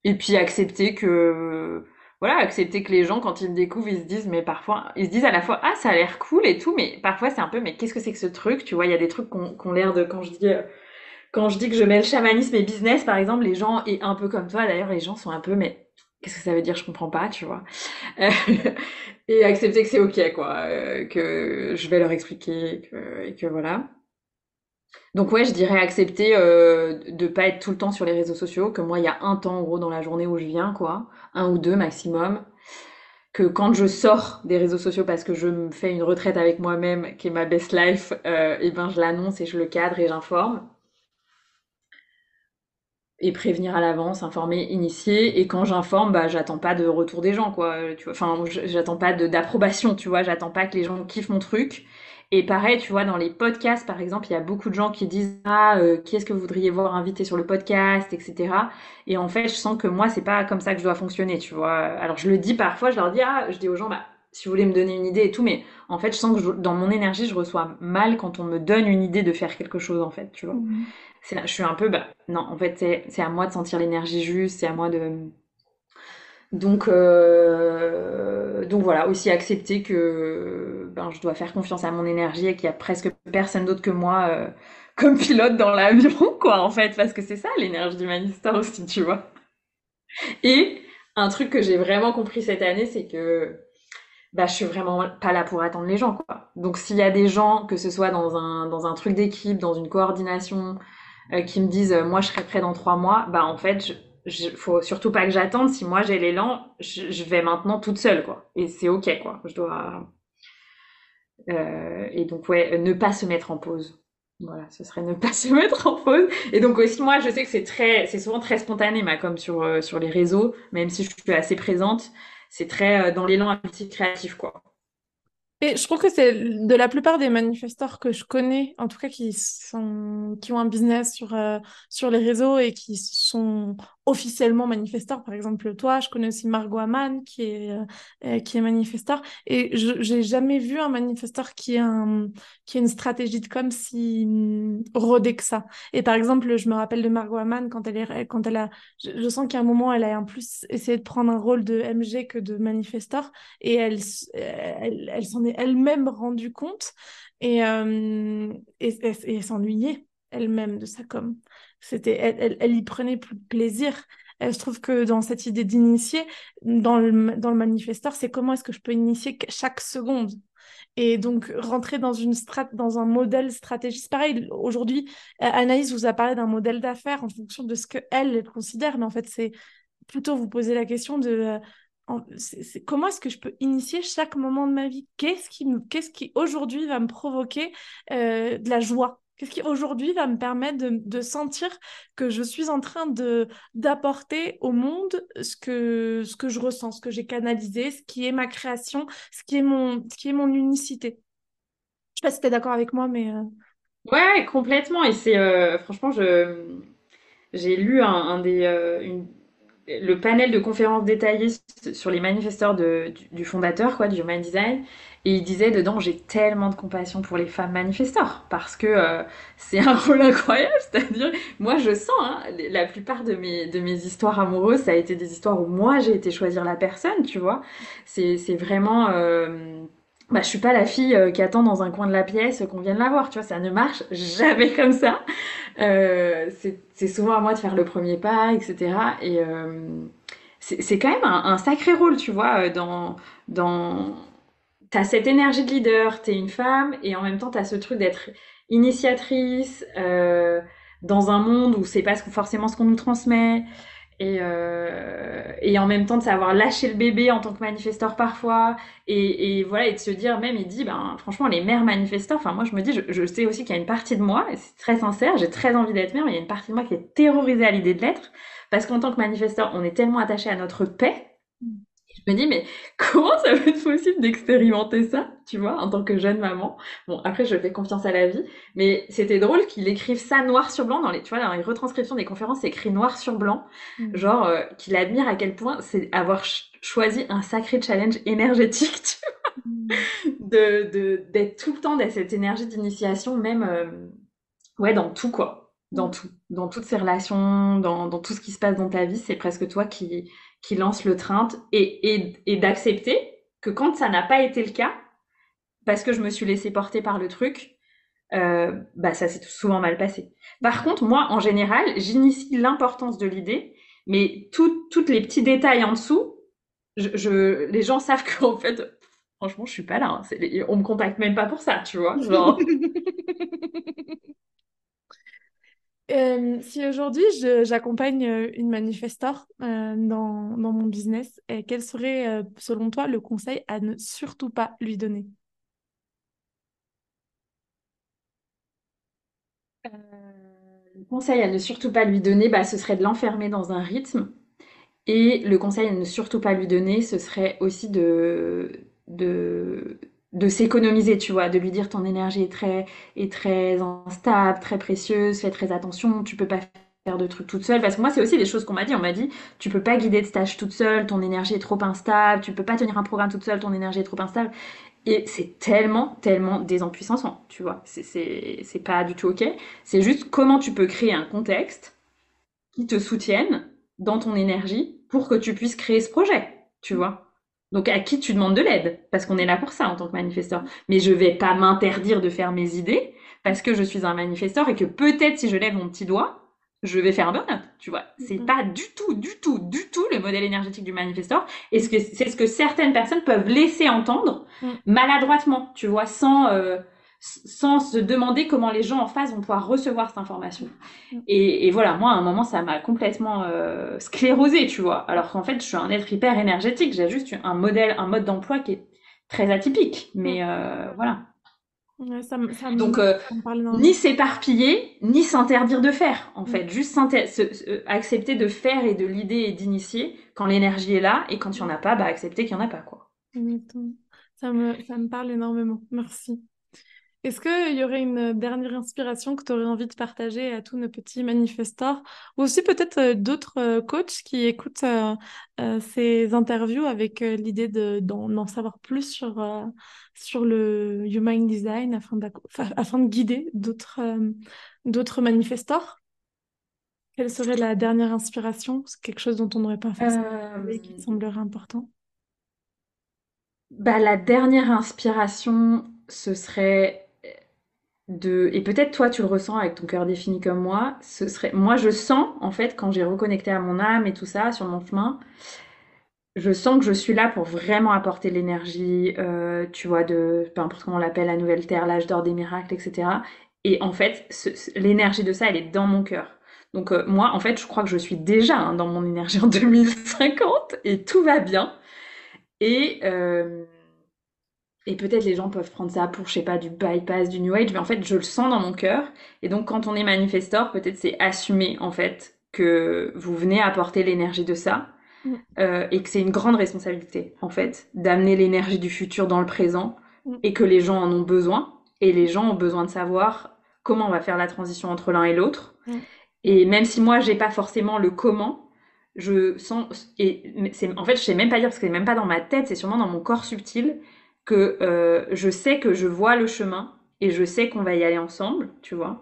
Et puis accepter que voilà, accepter que les gens, quand ils découvrent, ils se disent, mais parfois, ils se disent à la fois, ah, ça a l'air cool et tout, mais parfois c'est un peu, mais qu'est-ce que c'est que ce truc Tu vois, il y a des trucs qui ont l'air de, quand je dis, euh, quand je dis que je mets le chamanisme et business, par exemple, les gens, et un peu comme toi, d'ailleurs, les gens sont un peu, mais qu'est-ce que ça veut dire Je comprends pas, tu vois. et accepter que c'est ok, quoi, euh, que je vais leur expliquer, et que voilà. Donc ouais, je dirais accepter euh, de pas être tout le temps sur les réseaux sociaux, que moi il y a un temps en gros dans la journée où je viens, quoi, un ou deux maximum. Que quand je sors des réseaux sociaux parce que je me fais une retraite avec moi-même, qui est ma best life, euh, et ben je l'annonce et je le cadre et j'informe. et prévenir à l'avance, informer, initier. Et quand j'informe, bah, j'attends pas de retour des gens, quoi. Enfin, j'attends pas d'approbation, tu vois. J'attends pas que les gens kiffent mon truc. Et pareil, tu vois, dans les podcasts, par exemple, il y a beaucoup de gens qui disent ah euh, qui est-ce que vous voudriez voir invité sur le podcast, etc. Et en fait, je sens que moi, c'est pas comme ça que je dois fonctionner, tu vois. Alors je le dis parfois, je leur dis ah, je dis aux gens bah si vous voulez me donner une idée et tout, mais en fait, je sens que dans mon énergie, je reçois mal quand on me donne une idée de faire quelque chose, en fait, tu vois. Mmh je suis un peu, bah, non, en fait, c'est à moi de sentir l'énergie juste, c'est à moi de. Donc, euh, donc voilà, aussi accepter que ben, je dois faire confiance à mon énergie et qu'il y a presque personne d'autre que moi euh, comme pilote dans l'avion, quoi, en fait, parce que c'est ça l'énergie du Manistar aussi, tu vois. Et un truc que j'ai vraiment compris cette année, c'est que bah, je suis vraiment pas là pour attendre les gens, quoi. Donc, s'il y a des gens, que ce soit dans un, dans un truc d'équipe, dans une coordination, euh, qui me disent moi je serai prêt dans trois mois, bah en fait, je, faut surtout pas que j'attende. Si moi j'ai l'élan, je, vais maintenant toute seule quoi. Et c'est ok quoi. Je dois euh, et donc ouais, ne pas se mettre en pause. Voilà, ce serait ne pas se mettre en pause. Et donc aussi moi, je sais que c'est très, c'est souvent très spontané, ma comme sur sur les réseaux, même si je suis assez présente, c'est très dans l'élan un petit créatif quoi. Et je trouve que c'est de la plupart des manifesteurs que je connais, en tout cas qui, sont, qui ont un business sur, euh, sur les réseaux et qui sont officiellement manifesteur. Par exemple, toi, je connais aussi Margot Aman qui est, euh, euh, qui est manifesteur. Et je j'ai jamais vu un manifesteur qui a, un, qui une stratégie de com si rodée que ça. Et par exemple, je me rappelle de Margot Aman quand elle, est, quand elle a... Je, sens qu'à un moment, elle a en plus essayé de prendre un rôle de MG que de manifesteur. Et elle, elle, elle s'en est elle-même rendue compte. Et, euh, et, et, elle-même de sa com. C'était, elle, elle, y prenait plus de plaisir. Elle je trouve que dans cette idée d'initier, dans le, dans le manifesteur, c'est comment est-ce que je peux initier chaque seconde. Et donc, rentrer dans, une strat dans un modèle stratégique. Pareil, aujourd'hui, Anaïs vous a parlé d'un modèle d'affaires en fonction de ce qu'elle elle considère, mais en fait, c'est plutôt vous poser la question de euh, comment est-ce que je peux initier chaque moment de ma vie? Qu'est-ce qui, qu'est-ce qui aujourd'hui va me provoquer euh, de la joie? Qu'est-ce qui aujourd'hui va me permettre de, sentir que je suis en train de d'apporter au monde ce que ce que je ressens, ce que j'ai canalisé, ce qui est ma création, ce qui est mon ce qui est mon unicité? Je sais pas si tu es d'accord avec moi, mais euh, ouais, complètement. Et c'est euh, franchement, je j'ai lu un, des euh, le panel de conférences détaillées sur les manifesteurs de, du, du, fondateur quoi, du Human Design. Et il disait dedans, j'ai tellement de compassion pour les femmes manifesteurs parce que euh, c'est un rôle incroyable. C'est-à-dire, moi, je sens, hein, la plupart de mes, de mes histoires amoureuses, ça a été des histoires où moi, j'ai été choisir la personne, tu vois. C'est vraiment... Euh, bah, je suis pas la fille euh, qui attend dans un coin de la pièce qu'on vienne la voir, tu vois, ça ne marche jamais comme ça. Euh, c'est souvent à moi de faire le premier pas, etc. Et c'est quand même un, un, sacré rôle, tu vois, dans, dans, t'as cette énergie de leader, t'es une femme, et en même temps, t'as ce truc d'être initiatrice euh, dans un monde où c'est pas forcément ce qu'on nous transmet. Et, euh, et en même temps de savoir lâcher le bébé en tant que manifesteur parfois et, et voilà et de se dire même il dit ben franchement les mères manifesteurs enfin moi je me dis je, je sais aussi qu'il y a une partie de moi et c'est très sincère j'ai très envie d'être mère mais il y a une partie de moi qui est terrorisée à l'idée de l'être parce qu'en tant que manifesteur on est tellement attaché à notre paix je me dis, mais comment ça peut être possible d'expérimenter ça, tu vois, en tant que jeune maman? Bon, après, je fais confiance à la vie, mais c'était drôle qu'il écrive ça noir sur blanc dans les, tu vois, dans les retranscriptions des conférences, c'est écrit noir sur blanc, mm. genre euh, qu'il admire à quel point c'est avoir choisi un sacré challenge énergétique, tu vois, mm. de d'être tout le temps dans cette énergie d'initiation, même, euh, ouais, dans tout quoi, dans mm. tout, dans toutes ces relations, dans, dans tout ce qui se passe dans ta vie, c'est presque toi qui qui lance le train et, et, d'accepter que quand ça n'a pas été le cas, parce que je me suis laissée porter par le truc, euh, bah ça s'est souvent mal passé. Par contre, moi, en général, j'initie l'importance de l'idée, mais tous les petits détails en dessous, je, les gens savent qu'en fait, franchement, je suis pas là. Hein. on me contacte même pas pour ça, tu vois. Euh, si aujourd'hui j'accompagne euh, une manifestor euh, dans, dans, mon business, quel serait selon toi le conseil à ne surtout pas lui donner? Le conseil à ne surtout pas lui donner, bah, ce serait de l'enfermer dans un rythme. Et le conseil à ne surtout pas lui donner, ce serait aussi de, de, de s'économiser, tu vois, de lui dire ton énergie est très, est très instable, très précieuse, fais très attention, tu peux pas faire de trucs toute seule. Parce que moi, c'est aussi des choses qu'on m'a dit. On m'a dit, tu peux pas guider de stage toute seule, ton énergie est trop instable, tu peux pas tenir un programme toute seule, ton énergie est trop instable. Et c'est tellement, tellement désempuissant, tu vois. C'est pas du tout ok. C'est juste comment tu peux créer un contexte qui te soutienne dans ton énergie pour que tu puisses créer ce projet, tu vois. Donc à qui tu demandes de l'aide? Parce qu'on est là pour ça en tant que manifesteur. Mais je vais pas m'interdire de faire mes idées parce que je suis un manifesteur et que peut-être si je lève mon petit doigt, je vais faire un burn-out, tu vois. C'est mm-hmm. pas du tout, du tout, du tout le modèle énergétique du manifesteur. Et c'est ce que certaines personnes peuvent laisser entendre mm. maladroitement, tu vois, sans, euh, sans se demander comment les gens en face vont pouvoir recevoir cette information. Mm. Et, voilà, moi, à un moment, ça m'a complètement euh, sclérosé, tu vois. Alors qu'en fait, je suis un être hyper énergétique. J'ai juste un modèle, un mode d'emploi qui est très atypique. Mais mm. euh, voilà. Donc, euh, ni s'éparpiller, ni s'interdire de faire, en mm. fait. Juste accepter de faire et de l'idée et d'initier quand l'énergie est là, et quand il n'y en a pas, bah, accepter qu'il n'y en a pas, quoi. Ça me, ça me parle énormément. Merci. Est-ce qu'il y aurait une dernière inspiration que tu aurais envie de partager à tous nos petits manifestants ou aussi peut-être euh, d'autres euh, coachs qui écoutent euh, ces interviews avec l'idée d'en savoir plus sur, sur le Human Design afin, afin de guider d'autres manifestants Quelle serait la dernière inspiration? C'est quelque chose dont on n'aurait pas fait et qui semblerait important? bah, La dernière inspiration, ce serait et peut-être toi tu le ressens avec ton cœur défini comme moi ce serait moi je sens en fait quand j'ai reconnecté à mon âme et tout ça sur mon chemin je sens que je suis là pour vraiment apporter l'énergie euh, tu vois de peu importe comment on l'appelle la nouvelle terre l'âge d'or des miracles etc et en fait l'énergie de ça elle est dans mon cœur. Donc euh, moi en fait je crois que je suis déjà hein, dans mon énergie en 2050 et tout va bien. Et euh, et peut-être les gens peuvent prendre ça pour, je sais pas, du bypass, du New Age, mais en fait, je le sens dans mon cœur. Et donc, quand on est manifestor, peut-être c'est assumer, en fait, que vous venez apporter l'énergie de ça. Euh, et que c'est une grande responsabilité, en fait, d'amener l'énergie du futur dans le présent et que les gens en ont besoin. Et les gens ont besoin de savoir comment on va faire la transition entre l'un et l'autre. Et même si moi, j'ai pas forcément le comment, je sens. Et c'est, en fait, je sais même pas dire parce que c'est même pas dans ma tête, c'est sûrement dans mon corps subtil que euh, je sais que je vois le chemin et je sais qu'on va y aller ensemble, tu vois.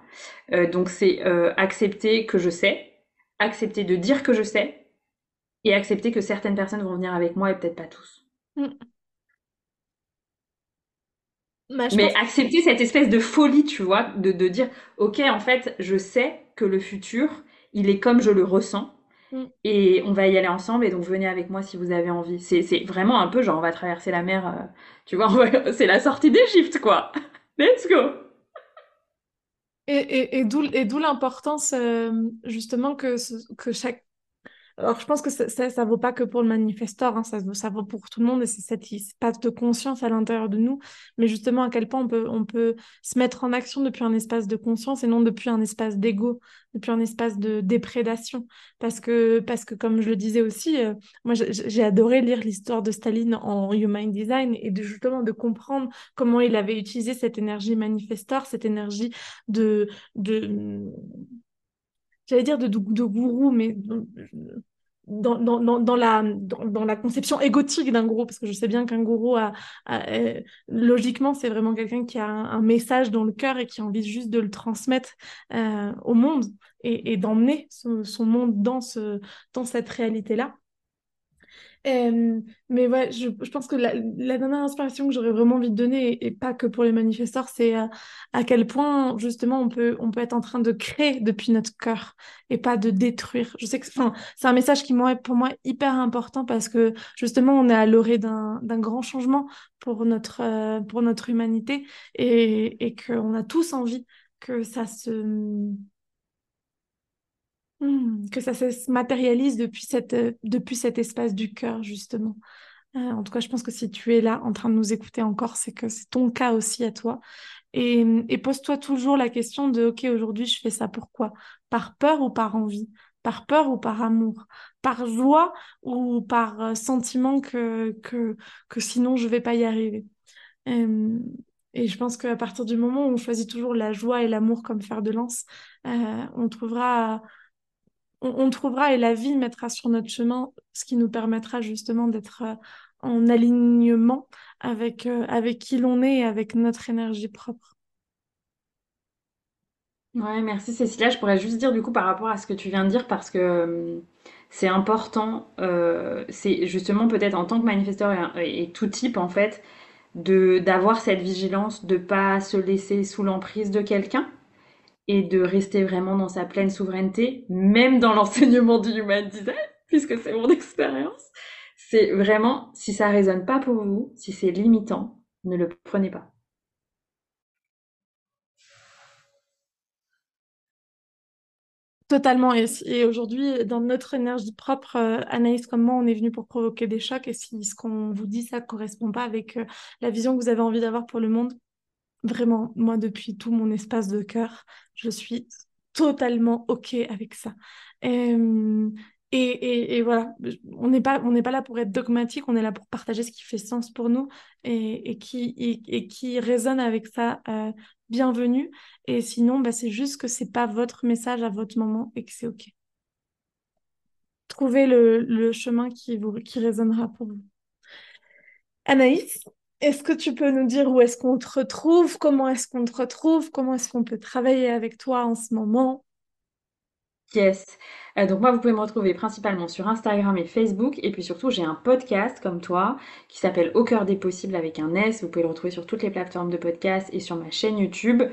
Euh, donc c'est euh, accepter que je sais, accepter de dire que je sais et accepter que certaines personnes vont venir avec moi et peut-être pas tous. Mm. Bah, Mais accepter cette espèce de folie, tu vois, de, de dire, ok, en fait, je sais que le futur, il est comme je le ressens. Mm. Et on va y aller ensemble, et donc venez avec moi si vous avez envie. C'est vraiment un peu genre, on va traverser la mer, euh, tu vois, c'est la sortie d'Égypte, quoi. Let's go! Et, et, et d'où l'importance, euh, justement, que, que chaque alors, je pense que ça, ça, vaut pas que pour le manifestor, hein, ça, ça vaut pour tout le monde et c'est cette espace de conscience à l'intérieur de nous. Mais justement, à quel point on peut, on peut se mettre en action depuis un espace de conscience et non depuis un espace d'ego, depuis un espace de déprédation. Parce que, parce que comme je le disais aussi, euh, moi, j'ai adoré lire l'histoire de Staline en Human Design et justement de comprendre comment il avait utilisé cette énergie manifestor, cette énergie de, de j'allais dire de, gourou, mais dans, la, conception égotique d'un gourou, parce que je sais bien qu'un gourou, euh, logiquement, c'est vraiment quelqu'un qui a un, message dans le cœur et qui a envie juste de le transmettre euh, au monde et, d'emmener son, monde dans cette réalité-là. Euh, mais ouais, je, pense que la, dernière inspiration que j'aurais vraiment envie de donner, et, pas que pour les manifestants, c'est à, à, quel point justement on peut, on peut être en train de créer depuis notre cœur et pas de détruire. Je sais que c'est un message qui est pour moi hyper important parce que justement on est à l'orée d'un grand changement pour notre, euh, pour notre humanité et, et qu'on a tous envie que ça se Hmm, que ça se matérialise depuis, cette, euh, depuis cet espace du cœur, justement. Euh, en tout cas, je pense que si tu es là en train de nous écouter encore, c'est que c'est ton cas aussi à toi. Et, et pose-toi toujours la question de, OK, aujourd'hui, je fais ça pourquoi? Par peur ou par envie? Par peur ou par amour? Par joie ou par euh, sentiment que, que, que sinon je vais pas y arriver? Et je pense qu'à partir du moment où on choisit toujours la joie et l'amour comme fer de lance, on trouvera, on, trouvera et la vie mettra sur notre chemin ce qui nous permettra justement d'être euh, en alignement avec, euh, avec qui l'on est et avec notre énergie propre. Ouais, merci Cécilia. Je pourrais juste dire du coup par rapport à ce que tu viens de dire parce que c'est important, c'est justement peut-être en tant que manifesteur et, et, tout type en fait, d'avoir cette vigilance, de pas se laisser sous l'emprise de quelqu'un et de rester vraiment dans sa pleine souveraineté, même dans l'enseignement du human design, puisque c'est mon expérience. C'est vraiment, si ça résonne pas pour vous, si c'est limitant, ne le prenez pas. Totalement. Et, aujourd'hui, dans notre énergie propre, euh, Anaïs comme moi, on est venu pour provoquer des chocs. Et si ce qu'on vous dit, ça ne correspond pas avec euh, la vision que vous avez envie d'avoir pour le monde, vraiment, moi, depuis tout mon espace de cœur, je suis totalement OK avec ça. Et, et, voilà, on n'est pas, pas là pour être dogmatique, on est là pour partager ce qui fait sens pour nous et, et qui, et, qui résonne avec ça. Euh, bienvenue. Et sinon, bah, c'est juste que c'est pas votre message à votre moment et que c'est OK. Trouvez le, le chemin qui, vous, qui résonnera pour vous. Anaïs, est-ce que tu peux nous dire où est-ce qu'on te retrouve? Comment est-ce qu'on te retrouve? Comment est-ce qu'on peut travailler avec toi en ce moment? Yes. Euh, donc moi, vous pouvez me retrouver principalement sur Instagram et Facebook. Et puis surtout, j'ai un podcast comme toi qui s'appelle Au cœur des possibles avec un S. Vous pouvez le retrouver sur toutes les plateformes de podcast et sur ma chaîne YouTube.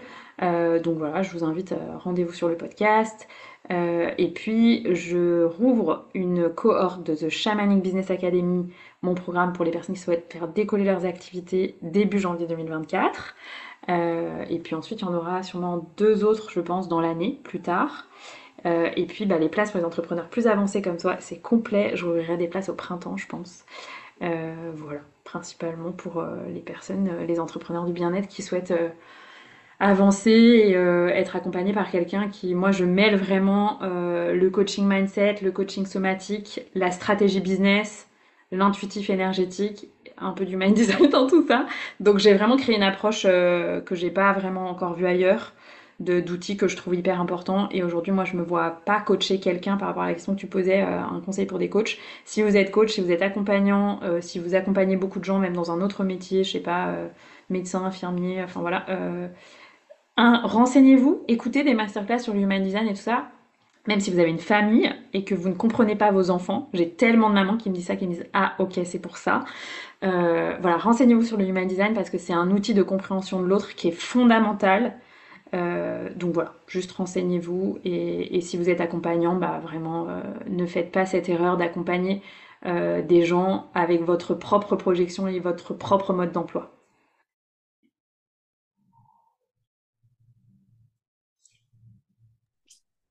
Euh, donc voilà, je vous invite, euh, rendez-vous sur le podcast. et puis, je rouvre une cohorte de The Shamanic Business Academy, mon programme pour les personnes qui souhaitent faire décoller leurs activités début janvier 2024. et puis ensuite, il y en aura sûrement deux autres, je pense, dans l'année, plus tard. Euh, et puis bah, les places pour les entrepreneurs plus avancés comme toi, c'est complet. J'ouvrirai des places au printemps, je pense. Euh, voilà, principalement pour euh, les personnes, les entrepreneurs du bien-être qui souhaitent avancer et être accompagnés par quelqu'un qui, moi, je mêle vraiment le coaching mindset, le coaching somatique, la stratégie business, l'intuitif énergétique, un peu du mind design dans tout ça. Donc j'ai vraiment créé une approche que j'ai pas vraiment encore vue ailleurs d'outils que je trouve hyper importants. Et aujourd'hui, moi, je me vois pas coacher quelqu'un par rapport à la question que tu posais, euh, un conseil pour des coachs. Si vous êtes coach, si vous êtes accompagnant, euh, si vous accompagnez beaucoup de gens, même dans un autre métier, je sais pas, euh, médecin, infirmier, enfin voilà. renseignez-vous, écoutez des masterclass sur l'human design et tout ça. Même si vous avez une famille et que vous ne comprenez pas vos enfants, j'ai tellement de mamans qui me disent ça, qui me disent ah ok c'est pour ça. voilà, renseignez-vous sur le human design parce que c'est un outil de compréhension de l'autre qui est fondamental euh, donc voilà, juste renseignez-vous et, si vous êtes accompagnant, bah vraiment euh, ne faites pas cette erreur d'accompagner euh, des gens avec votre propre projection et votre propre mode d'emploi.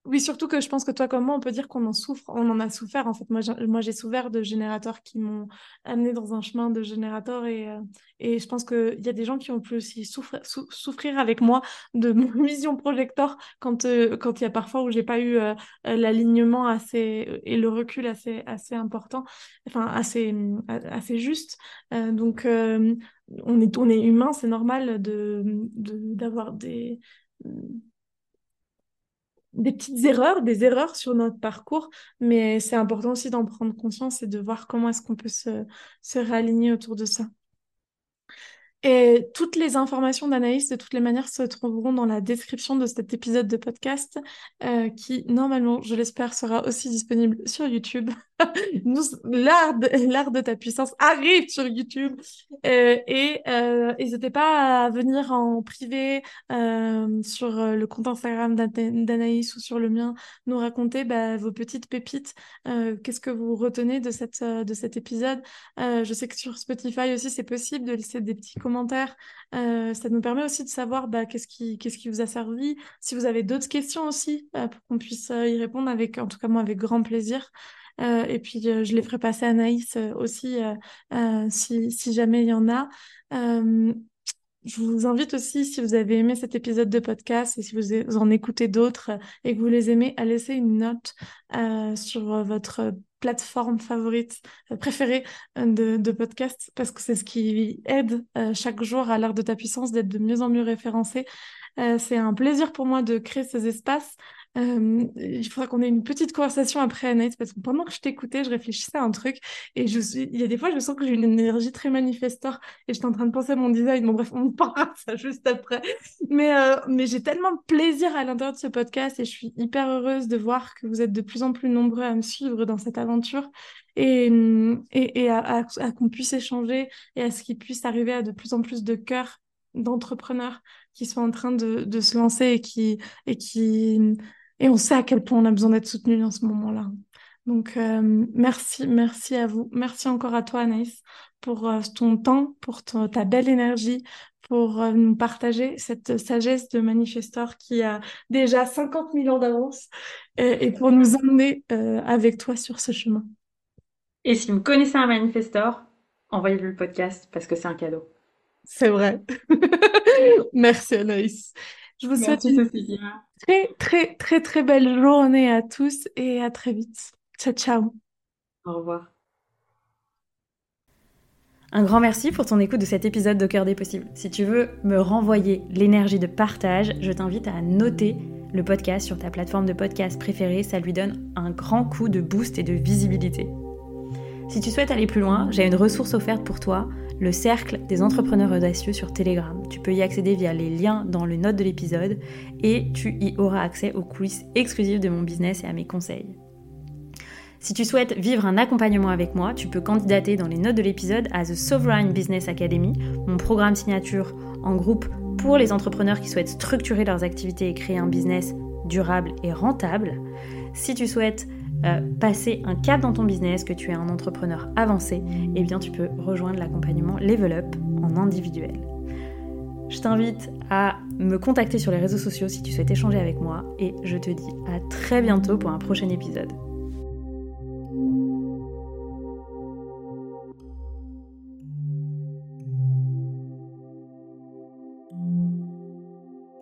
Oui, surtout que je pense que toi comme moi, on peut dire qu'on en souffre, on en a souffert. En fait, moi, j'ai, souffert de générateurs qui m'ont amené dans un chemin de générateur et, euh, et je pense qu'il y a des gens qui ont pu aussi souffrir, avec moi de mon vision projecteur quand euh, quand il y a parfois où j'ai pas eu euh, l'alignement assez et le recul assez assez important, enfin assez assez juste. donc on est on est humain, c'est normal de d'avoir des des petites erreurs, des erreurs sur notre parcours, mais c'est important aussi d'en prendre conscience et de voir comment est-ce qu'on peut se, se réaligner autour de ça. Et toutes les informations d'Anaïs, de toutes les manières, se trouveront dans la description de cet épisode de podcast, euh, qui, normalement, je l'espère, sera aussi disponible sur YouTube. L'art de, de ta puissance arrive sur YouTube. Euh, et euh, n'hésitez pas à venir en privé euh, sur le compte Instagram d'Anaïs ou sur le mien, nous raconter bah, vos petites pépites. Qu'est-ce que vous retenez de, cette, de cet épisode? Je sais que sur Spotify aussi, c'est possible de laisser des petits commentaires. Ça nous permet aussi de savoir bah, qu'est-ce qui, qu'est-ce qui vous a servi. Si vous avez d'autres questions aussi, pour qu'on puisse y répondre avec, en tout cas moi, avec grand plaisir. Et puis je les ferai passer à Naïs aussi si, si, jamais il y en a. je vous invite aussi, si vous avez aimé cet épisode de podcast et si vous en écoutez d'autres et que vous les aimez, à laisser une note euh, sur votre plateforme favorite, euh, préférée de, de podcast, parce que c'est ce qui aide chaque jour à l'art de ta puissance d'être de mieux en mieux référencé. c'est un plaisir pour moi de créer ces espaces il faudra qu'on ait une petite conversation après, Anaïs, parce que pendant que je t'écoutais, je réfléchissais à un truc et je il y a des fois, je sens que j'ai une énergie très manifestor et j'étais en train de penser à mon design. Bon, bref, on parlera de ça juste après. Mais, euh, mais j'ai tellement de plaisir à l'intérieur de ce podcast et je suis hyper heureuse de voir que vous êtes de plus en plus nombreux à me suivre dans cette aventure et, et, et à, à qu'on puisse échanger et à ce qu'il puisse arriver à de plus en plus de cœurs d'entrepreneurs qui sont en train de, de, se lancer et qui, et qui et on sait à quel point on a besoin d'être soutenu dans ce moment-là. Donc, euh, merci, merci à vous. Merci encore à toi, Anaïs, pour euh, ton temps, pour ta belle énergie, pour euh, nous partager cette sagesse de manifestor qui a déjà 50 000 ans d'avance et, pour nous emmener avec toi sur ce chemin. Et si vous connaissez un manifestor, envoyez-lui le podcast parce que c'est un cadeau. C'est vrai. merci, Anaïs. Je vous souhaite une très, très, très, très belle journée à tous et à très vite. Ciao, ciao. Au revoir. Un grand merci pour ton écoute de cet épisode de Cœur des Possibles. Si tu veux me renvoyer l'énergie de partage, je t'invite à noter le podcast sur ta plateforme de podcast préférée. Ça lui donne un grand coup de boost et de visibilité. Si tu souhaites aller plus loin, j'ai une ressource offerte pour toi le cercle des entrepreneurs audacieux sur Telegram. Tu peux y accéder via les liens dans le note de l'épisode et tu y auras accès aux coulisses exclusives de mon business et à mes conseils. Si tu souhaites vivre un accompagnement avec moi, tu peux candidater dans les notes de l'épisode à The Sovereign Business Academy, mon programme signature en groupe pour les entrepreneurs qui souhaitent structurer leurs activités et créer un business durable et rentable. Si tu souhaites euh, passer un cap dans ton business, que tu es un entrepreneur avancé, eh bien tu peux rejoindre l'accompagnement Level Up en individuel. Je t'invite à me contacter sur les réseaux sociaux si tu souhaites échanger avec moi et je te dis à très bientôt pour un prochain épisode.